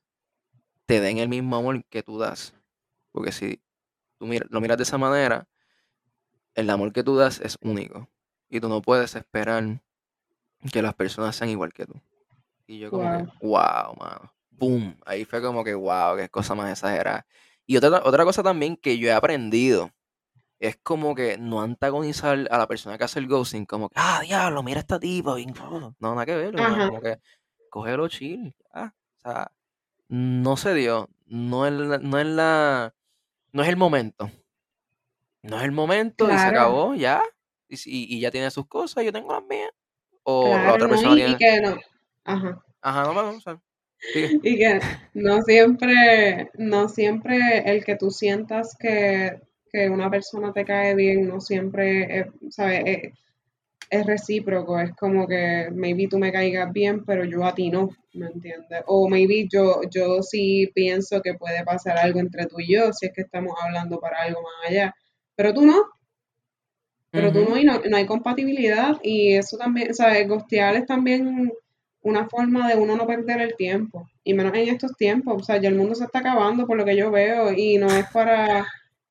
te den el mismo amor que tú das. Porque si tú lo miras de esa manera, el amor que tú das es único. Y tú no puedes esperar que las personas sean igual que tú. Y yo como que, wow, mano. Boom. Ahí fue como que, wow, qué cosa más exagerada. Y otra, otra cosa también que yo he aprendido es como que no antagonizar a la persona que hace el ghosting, como que, ah, diablo, mira esta tipa, no, nada que ver, como que cógelo chill, O sea, no se dio, no es, no es la, no es el momento no es el momento y se acabó, ya. Y, y, ya tiene sus cosas, yo tengo las mías. O la otra persona tiene. Y que no. Ajá. Ajá, no vamos (laughs) Y que no siempre, no siempre el que tú sientas que, que una persona te cae bien, no siempre, ¿sabes? Es, es, recíproco, es como que maybe tú me caigas bien, pero yo a ti no, ¿me entiendes? O maybe yo, yo sí pienso que puede pasar algo entre tú y yo, si es que estamos hablando para algo más allá pero tú no. Pero tú no y no, hay compatibilidad y eso también, o sea, el gostear es también una forma de uno no perder el tiempo. Y menos en estos tiempos, o sea, ya el mundo se está acabando por lo que yo veo y no es para...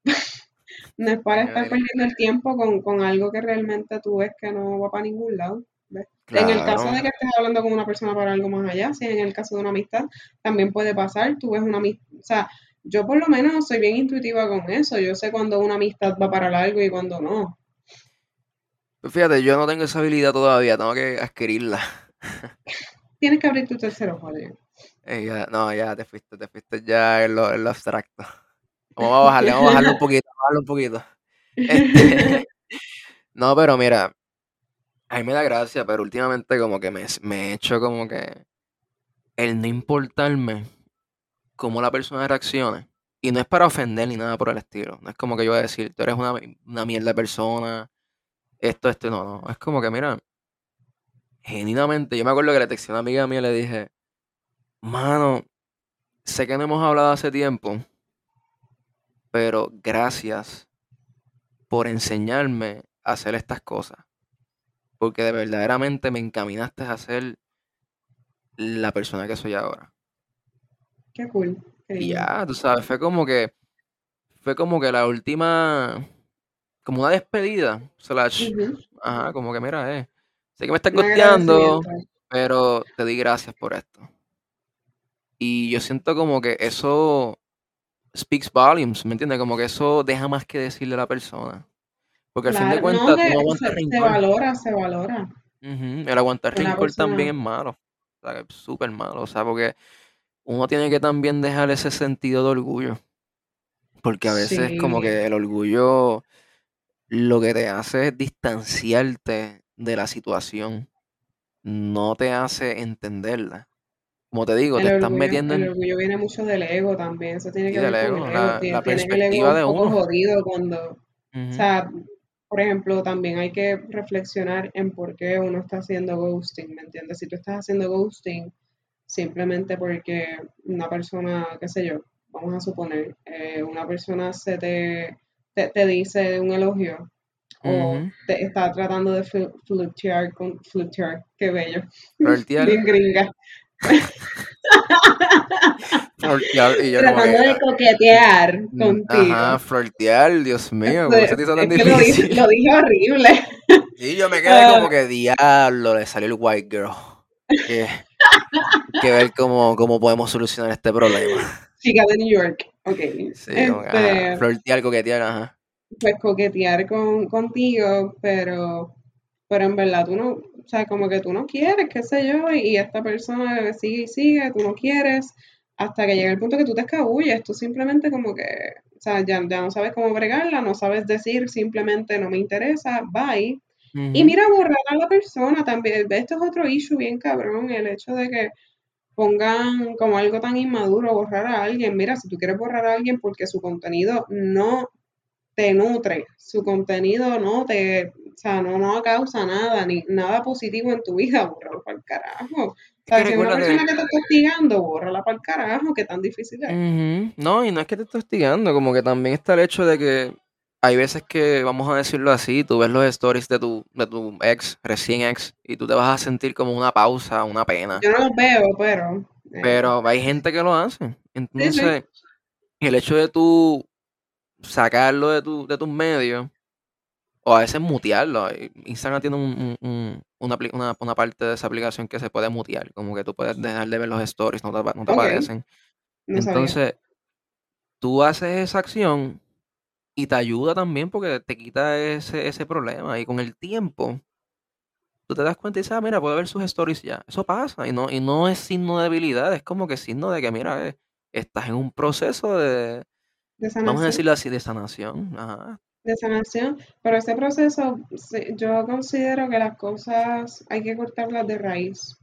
(laughs) no es para estar perdiendo el tiempo con, algo que realmente tú ves que no va para ningún lado. En el caso de que estés hablando con una persona para algo más allá, si en el caso de una amistad, también puede pasar, tú ves una amistad, o sea, yo por lo menos soy bien intuitiva con eso. Yo sé cuando una amistad va para largo y cuando no. Fíjate, yo no tengo esa habilidad todavía, tengo que adquirirla. Tienes que abrir tu tercero joder. Eh, no, ya te fuiste, te fuiste ya en lo, abstracto. Vamos a bajarle, vamos a bajarle un poquito, vamos a bajarle un poquito. Este, (laughs) no, pero mira, a mí me da gracia, pero últimamente como que me, me he hecho como que el no importarme cómo la persona reaccione. Y no es para ofender ni nada por el estilo. No es como que yo voy a decir, tú eres una, una mierda de persona, esto, esto, no, no. Es como que, mira, genuinamente, yo me acuerdo que le texté a una amiga mía y le dije, mano, sé que no hemos hablado hace tiempo, pero gracias por enseñarme a hacer estas cosas. Porque de verdaderamente me encaminaste a ser la persona que soy ahora. Qué cool. y ya, tú sabes, fue como que, fue como que la última, como una despedida, slash, ajá, como que mira, eh, sé que me estás costeando, pero te di gracias por esto. Y yo siento como que eso speaks volumes, ¿me entiendes? Como que eso deja más que decirle a la persona. Porque al fin de cuentas, no, no aguantas se, se, valora, se valora. El aguantar rencor también es malo. O sea, es súper malo. O sea, porque uno tiene que también dejar ese sentido de orgullo. Porque a veces como que el orgullo lo que te hace es distanciarte de la situación. No te hace entenderla. Como te digo, te estás metiendo en... El orgullo viene mucho del ego también. Eso tiene que ver con el ego. La, perspectiva de uno. jodido cuando... O sea, por ejemplo, también hay que reflexionar en por qué uno está haciendo ghosting, ¿me entiendes? Si tú estás haciendo ghosting simplemente porque una persona, qué sé yo, vamos a suponer, eh, una persona se te, te, dice un elogio o te está tratando de flirtear con flirtear, qué bello. Flirtear. (laughs) Bien gringa. (laughs) y yo tratando de coquetear mm, contigo. Ajá, flirtear, Dios mío, ¿cómo se te hizo tan difícil? Lo dije, horrible. (laughs) Y yo me quedé como que diablo, le salió el white girl. Que, que ver cómo, cómo podemos solucionar este problema. Chica de New York, ok. Sí, este, flirtear, coquetear, ajá. Pues coquetear con, contigo, pero, pero en verdad tú no, o sea, como que tú no quieres, qué sé yo, y, esta persona sigue y sigue, tú no quieres, hasta que llega el punto que tú te escabulles, tú simplemente como que, o sea, ya, ya no sabes cómo bregarla, no sabes decir simplemente no me interesa, bye. Y mira, borrar a la persona también, esto es otro issue bien cabrón, el hecho de que pongan como algo tan inmaduro borrar a alguien. Mira, si tú quieres borrar a alguien porque su contenido no te nutre, su contenido no te, o sea, no, no causa nada, ni nada positivo en tu vida, bórralo para el carajo. O sea, si una persona que... te está hostigando, bórrala para el carajo, que tan difícil es. No, y no es que te esté hostigando, como que también está el hecho de que hay veces que, vamos a decirlo así, tú ves los stories de tu, de tu ex, recién ex, y tú te vas a sentir como una pausa, una pena. Yo no los veo, pero... Eh. Pero hay gente que lo hace. Entonces, el hecho de tú sacarlo de, tu, de tus medios, o a veces mutearlo. Instagram tiene un, una, una, parte de esa aplicación que se puede mutear, como que tú puedes dejar de ver los stories, no te, no te aparecen. Entonces, tú haces esa acción y te ayuda también porque te quita ese, ese problema. Y con el tiempo, tú te das cuenta y dices, ah, mira, puedo ver sus stories ya. Eso pasa. Y no, y no es signo de debilidad, es como que signo de que, mira, eh, estás en un proceso de, vamos a decirlo así, de sanación. De sanación. Pero ese proceso, yo considero que las cosas hay que cortarlas de raíz.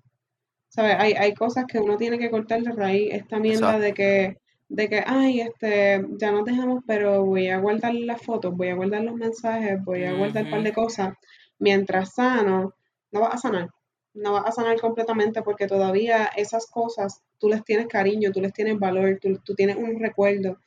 ¿Sabes? Hay, hay cosas que uno tiene que cortar de raíz. Esta mierda de que de que, ay, este, ya nos dejamos, pero voy a guardar las fotos, voy a guardar los mensajes, voy a guardar un par de cosas. Mientras sano, no vas a sanar. No vas a sanar completamente porque todavía esas cosas tú les tienes cariño, tú les tienes valor, tú, tú tienes un recuerdo.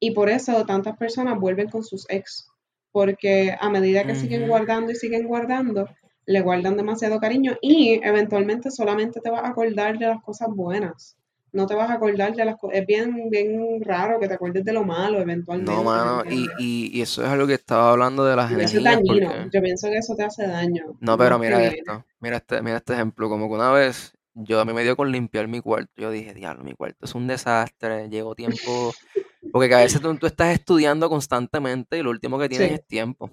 Y por eso tantas personas vuelven con sus ex. Porque a medida que siguen guardando y siguen guardando, le guardan demasiado cariño y eventualmente solamente te vas a acordar de las cosas buenas no te vas a acordar de las cosas. Es bien, bien raro que te acuerdes de lo malo eventualmente. No, mano, y, y, eso es algo que estaba hablando de las energías. dañino. Yo pienso que eso te hace daño. No, pero mira esto, mira este, mira este ejemplo. Como que una vez yo a mí me dio con limpiar mi cuarto. Yo dije, diablo, mi cuarto es un desastre. Llevo tiempo. Porque a veces (clears throat) tú, estás estudiando constantemente y lo último que tienes es tiempo.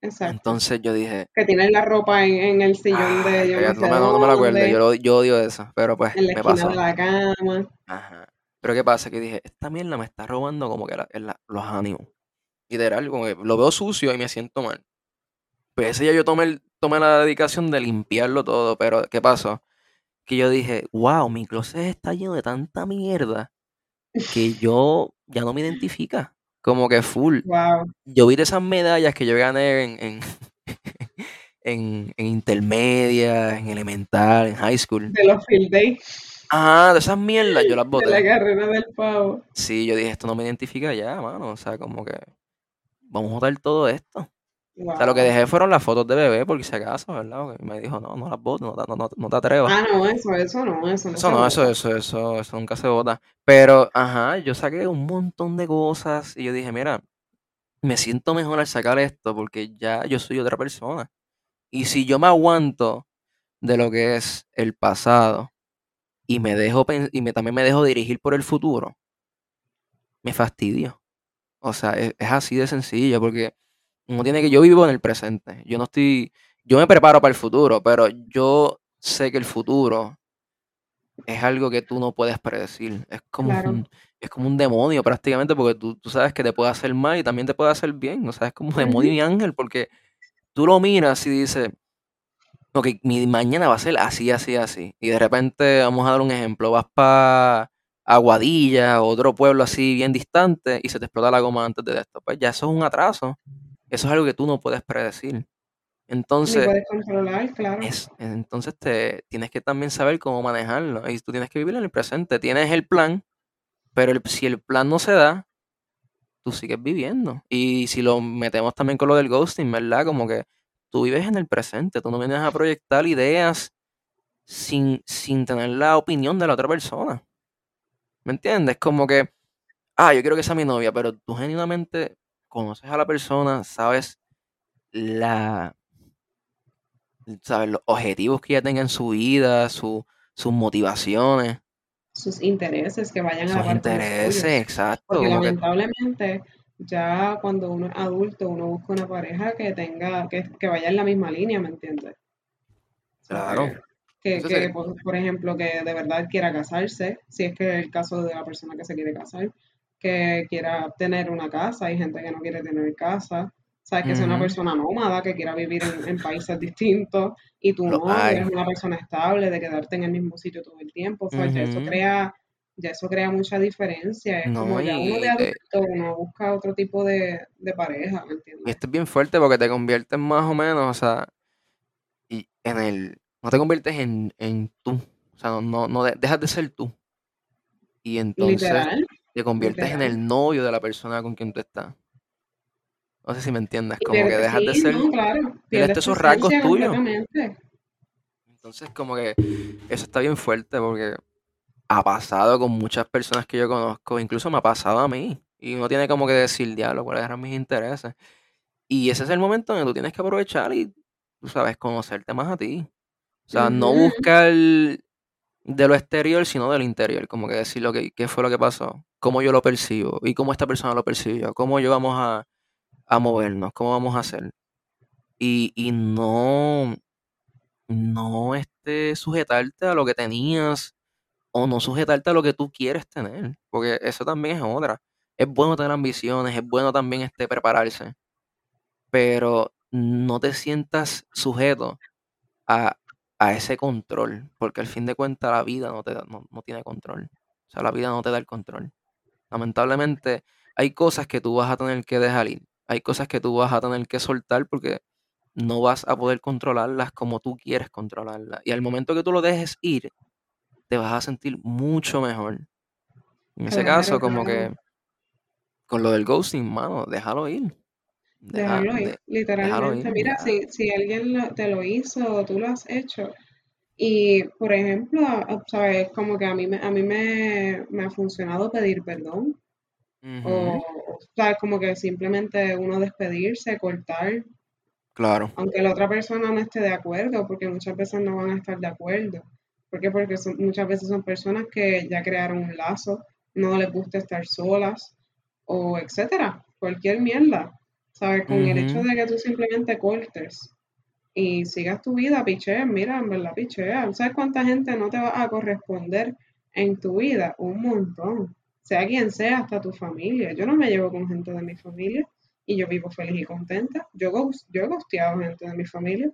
Exacto. Entonces yo dije. Que tienes la ropa en, el sillón de yo. No, me, no, me, lo acuerdo, yo, yo, odio eso, pero pues en la me pasó. de la cama. Ajá. Pero ¿qué pasa? Que dije, esta mierda me está robando como que la, los ánimos. Literal, como que lo veo sucio y me siento mal. Pues ese día yo tomé, tomé la dedicación de limpiarlo todo, pero ¿qué pasó? Que yo dije, wow, mi closet está lleno de tanta mierda que yo ya no me identifica. Como que full. Yo vi de esas medallas que yo gané en, (laughs) en, en, intermedia, en elemental, en high school. De los field days. Ajá, de esas mierdas yo las boté. De la carrera del pavo. Sí, yo dije, esto no me identifica ya, mano. O sea, como que vamos a botar todo esto. O sea, lo que dejé fueron las fotos de bebé, porque si acaso, ¿verdad? me dijo, no, no las botes, no, no, no, te atrevas. Ah, no, eso, eso no, eso no. Eso no, eso, eso, eso, eso nunca se vota. Pero, ajá, yo saqué un montón de cosas y yo dije, mira, me siento mejor al sacar esto porque ya yo soy otra persona. Y si yo me aguanto de lo que es el pasado y me dejo y me, también me dejo dirigir por el futuro, me fastidio. O sea, es, es así de sencillo porque uno tiene que, yo vivo en el presente. Yo no estoy, yo me preparo para el futuro, pero yo sé que el futuro es algo que tú no puedes predecir. Es como, un, es como un demonio prácticamente, porque tú, sabes que te puede hacer mal y también te puede hacer bien. O sea, es como un demonio y ángel, porque tú lo miras y dices, ok, mi mañana va a ser así, así, así. Y de repente, vamos a dar un ejemplo, vas para Aguadilla, otro pueblo así bien distante, y se te explota la goma antes de esto. Pues ya eso es un atraso. Eso es algo que tú no puedes predecir. Entonces, puedes controlar, claro. entonces te, tienes que también saber cómo manejarlo. Y tú tienes que vivir en el presente. Tienes el plan, pero si el plan no se da, tú sigues viviendo. Y si lo metemos también con lo del ghosting, ¿verdad? Como que tú vives en el presente. Tú no vienes a proyectar ideas sin, sin tener la opinión de la otra persona. ¿Me entiendes? Como que, ah, yo quiero que sea mi novia, pero tú genuinamente conoces a la persona, sabes la sabes los objetivos que ella tenga en su vida, sus motivaciones. Sus intereses que vayan a Sus intereses, exacto. Porque lamentablemente ya cuando uno es adulto, uno busca una pareja que tenga, que, vaya en la misma línea, ¿me entiendes? Claro. Que, que por, ejemplo, que de verdad quiera casarse, si es que es el caso de la persona que se quiere casar, que quiera tener una casa, hay gente que no quiere tener casa, sabes que es una persona nómada que quiera vivir en, países distintos y tú no, eres una persona estable de quedarte en el mismo sitio todo el tiempo, o sea, eso crea ya eso crea mucha diferencia. Es como ya uno de adulto, uno busca otro tipo de, pareja, ¿me entiendes? Y esto es bien fuerte porque te conviertes más o menos, o sea, y en el, no te conviertes en, en tú, o sea, no, no, dejas de ser tú. Y entonces te conviertes en el novio de la persona con quien tú estás. No sé si me entiendes, como que dejas de ser, no, claro. pierdes esos rasgos tuyos. Entonces como que eso está bien fuerte porque ha pasado con muchas personas que yo conozco, incluso me ha pasado a mí. Y uno tiene como que decir, diablo, cuáles eran mis intereses. Y ese es el momento en que tú tienes que aprovechar y, tú sabes, conocerte más a ti. O sea, no buscar de lo exterior, sino del interior. Como que decir, lo que ¿qué fue lo que pasó? ¿Cómo yo lo percibo? ¿Y cómo esta persona lo percibió? ¿Cómo yo vamos a, a movernos? ¿Cómo vamos a hacer? Y, y no, no este, sujetarte a lo que tenías o no sujetarte a lo que tú quieres tener, porque eso también es otra. Es bueno tener ambiciones, es bueno también este, prepararse, pero no te sientas sujeto a, ese control, porque al fin de cuentas la vida no, te no, tiene control. O sea, la vida no te da el control. Lamentablemente hay cosas que tú vas a tener que dejar ir, hay cosas que tú vas a tener que soltar porque no vas a poder controlarlas como tú quieres controlarlas. Y al momento que tú lo dejes ir, te vas a sentir mucho mejor. En ese caso, como que con lo del ghosting, mano, déjalo ir. Déjalo ir, literalmente. Mira, si, si alguien te lo hizo o tú lo has hecho, y por ejemplo, sabes, como que a mí, me, a mí me, ha funcionado pedir perdón. o, sabes, como que simplemente uno despedirse, cortar. Claro. Aunque la otra persona no esté de acuerdo, porque muchas veces no van a estar de acuerdo. ¿Por qué? Porque muchas veces son personas que ya crearon un lazo, no les gusta estar solas o etcétera, cualquier mierda. ¿Sabes? Con el hecho de que tú simplemente cortes y sigas tu vida, pichea, mira, en verdad pichea. ¿Sabes cuánta gente no te va a corresponder en tu vida? Un montón. Sea quien sea, hasta tu familia. Yo no me llevo con gente de mi familia y yo vivo feliz y contenta. Yo, yo he gusteado gente de mi familia.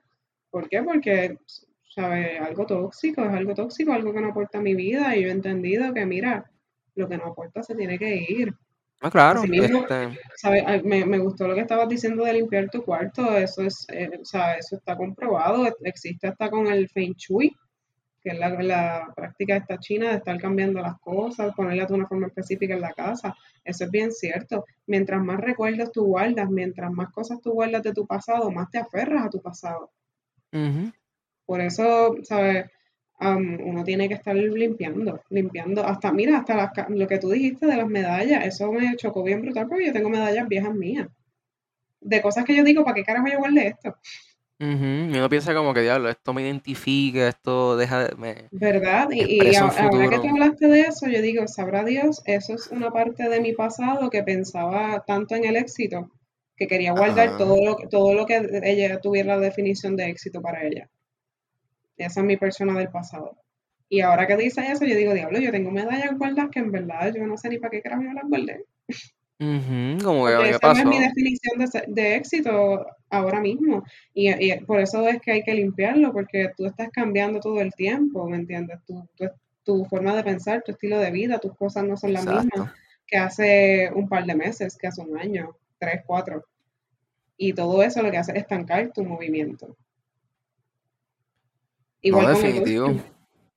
¿Por qué? Porque ¿sabes? Algo tóxico, es algo tóxico, algo que no aporta a mi vida y yo he entendido que, mira, lo que no aporta se tiene que ir. Ah, claro. Este ¿sabes? Me, me, gustó lo que estabas diciendo de limpiar tu cuarto, eso es, eh, o sea, eso está comprobado, existe hasta con el Feng Shui, que es la, la práctica esta china de estar cambiando las cosas, ponerlas de una forma específica en la casa. Eso es bien cierto. Mientras más recuerdos tú guardas, mientras más cosas tú guardas de tu pasado, más te aferras a tu pasado. Por eso, ¿sabes? Uno tiene que estar limpiando, limpiando, hasta, mira, hasta lo que tú dijiste de las medallas, eso me chocó bien brutal porque yo tengo medallas viejas mías, de cosas que yo digo, ¿para qué carajo yo guardé esto? Y uno piensa como que, diablo, esto me identifica, esto deja de... Me, ¿Verdad? Y, ahora que tú hablaste de eso, yo digo, sabrá Dios, eso es una parte de mi pasado que pensaba tanto en el éxito, que quería guardar todo lo, todo lo que ella tuviera la definición de éxito para ella. Esa es mi persona del pasado. Y ahora que dice eso, yo digo, diablo, yo tengo medallas guardadas que en verdad yo no sé ni para qué carajo yo las guardé. como que esa es mi definición de, éxito ahora mismo. Y, por eso es que hay que limpiarlo, porque tú estás cambiando todo el tiempo, ¿me entiendes? Tu, tu, forma de pensar, tu estilo de vida, tus cosas no son las mismas que hace un par de meses, que hace un año, tres, cuatro. Y todo eso lo que hace es estancar tu movimiento. Igual no, definitivo. O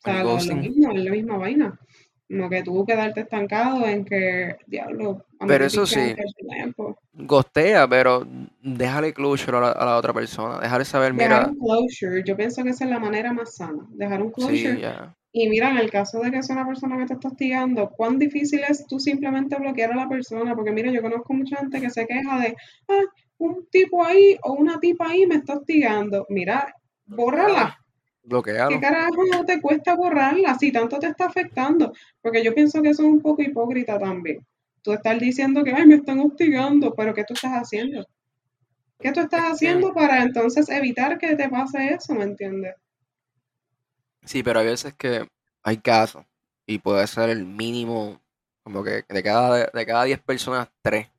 sea, lo, mismo, es la misma vaina. Como que tuvo que darte estancado en que, diablo, pero eso sí, gostea, pero déjale closure a la, otra persona, déjale saber, mira. Dejar un closure, yo pienso que esa es la manera más sana, dejar un closure. Sí, Y mira, en el caso de que sea una persona que te está hostigando, cuán difícil es tú simplemente bloquear a la persona, porque mira, yo conozco mucha gente que se queja de, ah, un tipo ahí o una tipa ahí me está hostigando. Mira, bórrala. ¿Qué carajo no te cuesta borrarla si tanto te está afectando? Porque yo pienso que eso es un poco hipócrita también. Tú estás diciendo que, ay, me están hostigando, pero ¿qué tú estás haciendo? ¿Qué tú estás haciendo para entonces evitar que te pase eso, me entiendes? Sí, pero hay veces que hay casos y puede ser el mínimo, como que de cada, de cada 10 personas, 3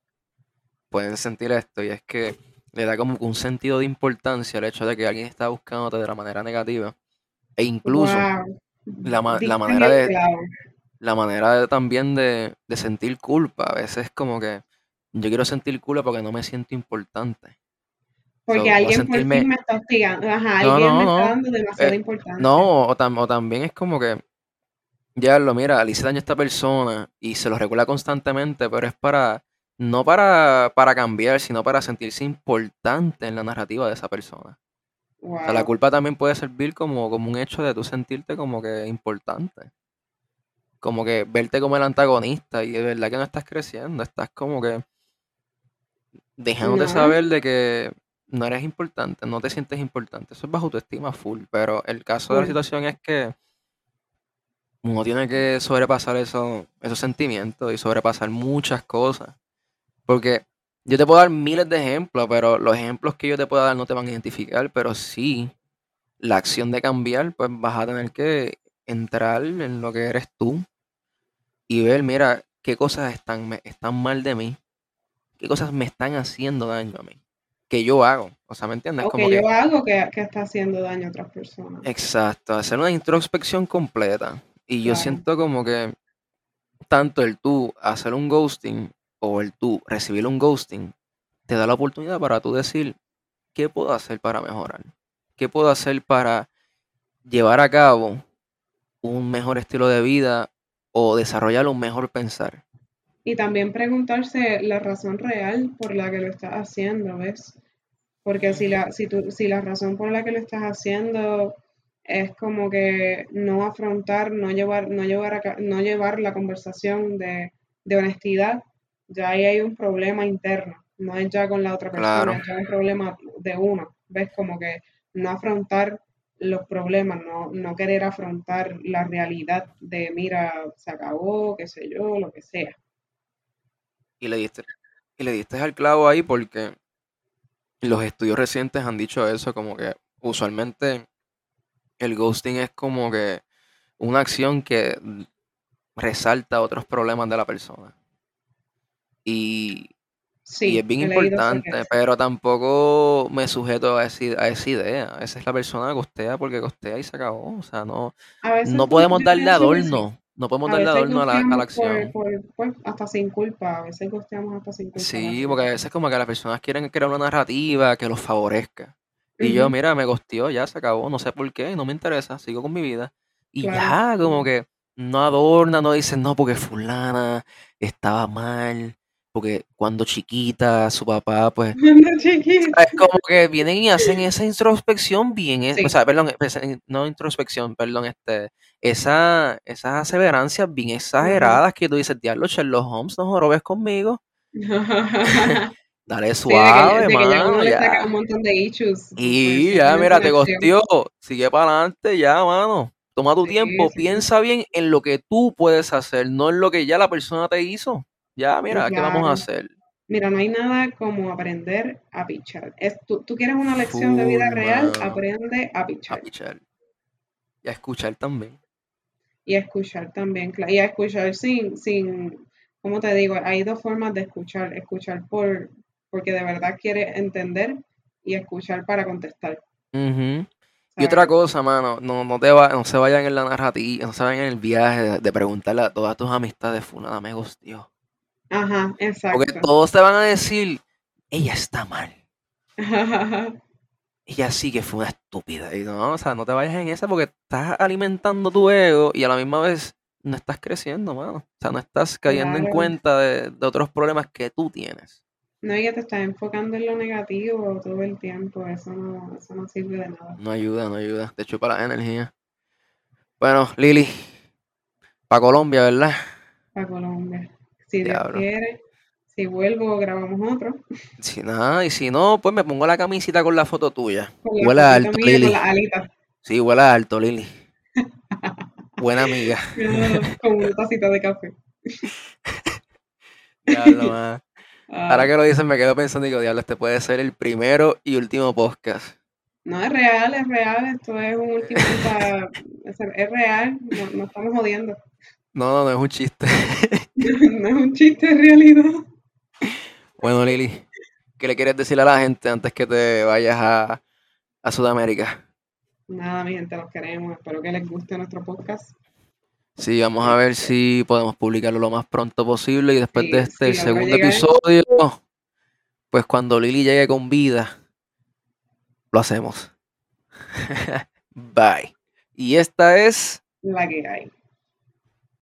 pueden sentir esto y es que le da como un sentido de importancia el hecho de que alguien está buscándote de la manera negativa e incluso Wow. la, la manera de la manera de- también de, de sentir culpa a veces como que yo quiero sentir culpa porque no me siento importante Porque alguien por fin me está hostigando. Ajá, no alguien no me está dando demasiada eh, importancia. no o, tam- o también es como que ya lo mira le hice daño a esta persona y se lo recuerda constantemente pero es para no para para cambiar sino para sentirse importante en la narrativa de esa persona. O sea la culpa también puede servir como como un hecho de tú sentirte como que importante. Como que verte como el antagonista y de verdad que no estás creciendo, estás como que dejándote No, saber de que no eres importante, no te sientes importante. Eso es bajo tu estima full, pero el caso de la situación es que uno tiene que sobrepasar eso, esos sentimientos y sobrepasar muchas cosas. Porque yo te puedo dar miles de ejemplos, pero los ejemplos que yo te pueda dar no te van a identificar, pero sí la acción de cambiar, pues vas a tener que entrar en lo que eres tú y ver, mira, qué cosas están, me- están mal de mí, qué cosas me están haciendo daño a mí, que yo hago. O sea, ¿me entiendes? O Como que que, yo hago que, que está haciendo daño a otras personas. exacto, hacer una introspección completa. Y yo Claro. siento como que tanto el tú hacer un ghosting o el tú recibir un ghosting te da la oportunidad para tú decir, ¿qué puedo hacer para mejorar? ¿Qué puedo hacer para llevar a cabo un mejor estilo de vida o desarrollar un mejor pensar? Y también preguntarse la razón real por la que lo estás haciendo, ¿ves? Porque si la, si tú, si la razón por la que lo estás haciendo es como que no afrontar, no llevar, no llevar, a no llevar la conversación de honestidad, ya ahí hay un problema interno, no es ya con la otra persona, Claro. es ya un problema de uno, ¿ves? Como que no afrontar los problemas, no, no querer afrontar la realidad de, mira, se acabó, qué sé yo, lo que sea. Y le diste, y le diste al clavo ahí porque los estudios recientes han dicho eso, como que usualmente el ghosting es como que una acción que resalta otros problemas de la persona. Y, y Sí, es bien importante, pero tampoco me sujeto a, ese- a esa idea. Esa es la persona que costea porque costea y se acabó. O sea, no, no podemos darle adorno. No podemos darle adorno a la, a la gosteamos por, acción. por, pues, hasta sin culpa, a veces gosteamos hasta sin culpa Sí, porque a veces como que las personas quieren crear una narrativa que los favorezca. Y yo, mira, me gosteó, ya se acabó, no sé por qué, no me interesa, sigo con mi vida. Y claro. ya, como que no adorna, no dicen, no, porque fulana estaba mal, porque cuando chiquita, su papá, pues, chiquita. es como que vienen y hacen esa introspección bien, eh, o Sí, sea, perdón, esa- no introspección, perdón, este, esa, esas aseverancias bien exageradas que tú dices, diablo, Sherlock Holmes, no jorobes conmigo. (laughs) Dale Sí, de que, ya- suave, de que ya mano, un montón de issues Y ya, mira, te acción. gosteó. Sigue para adelante, ya, mano. Toma tu Sí, tiempo, sí. piensa bien en lo que tú puedes hacer, no en lo que ya la persona te hizo. Ya, mira, ¿qué vamos a Claro. hacer? Mira, no hay nada como aprender a pichar. Es, tú, tú quieres una lección de vida real, mano. aprende a A pichar. pichar. Y a escuchar también. Y a escuchar también, cla- y a escuchar sin, sin, ¿cómo te digo? Hay dos formas de escuchar. Escuchar por, porque de verdad quiere entender y escuchar para contestar, Ujú. Y otra cosa, mano, no, no te va, no se vayan en la narrativa, no se vayan en el viaje de, de preguntarle a todas tus amistades, fulana me gosteó. Ajá, Porque exacto. todos te van a decir, ella está mal. (laughs) Ella sí que fue una estúpida. Y no, o sea, no te vayas en esa porque estás alimentando tu ego y a la misma vez no estás creciendo, mano. O sea, no estás cayendo en cuenta de, de otros problemas que tú tienes. No, y que te estás enfocando en lo negativo todo el tiempo. Eso no, eso no sirve de nada. No ayuda, no ayuda. Te chupa la energía. Bueno, Lili, para Colombia, ¿verdad? Para Colombia. Si Dios Diablo. quiere, si vuelvo, grabamos otro. (laughs) Si nada, y si no, pues me pongo la camisita con la foto tuya. Huele alto, mía Lili. Sí, huele alto, Lili. (laughs) Buena amiga. (laughs) Con una tacita de café. Diablo, man. Ahora Ah, que lo dices, me quedo pensando y digo, diablo, este puede ser el primero y último podcast. No es real, es real, esto es un es, es real, no, no estamos jodiendo. No, no, no es un chiste. (laughs) no es un chiste, es realidad. Bueno, Lili, ¿qué le quieres decir a la gente antes que te vayas a, a Sudamérica? Nada, mi gente, los queremos. Espero que les guste nuestro podcast. Sí, vamos a ver si podemos publicarlo lo más pronto posible y después Sí, de este si segundo episodio, pues cuando Lili llegue con vida, lo hacemos. (laughs) Bye. Y esta es La que hay.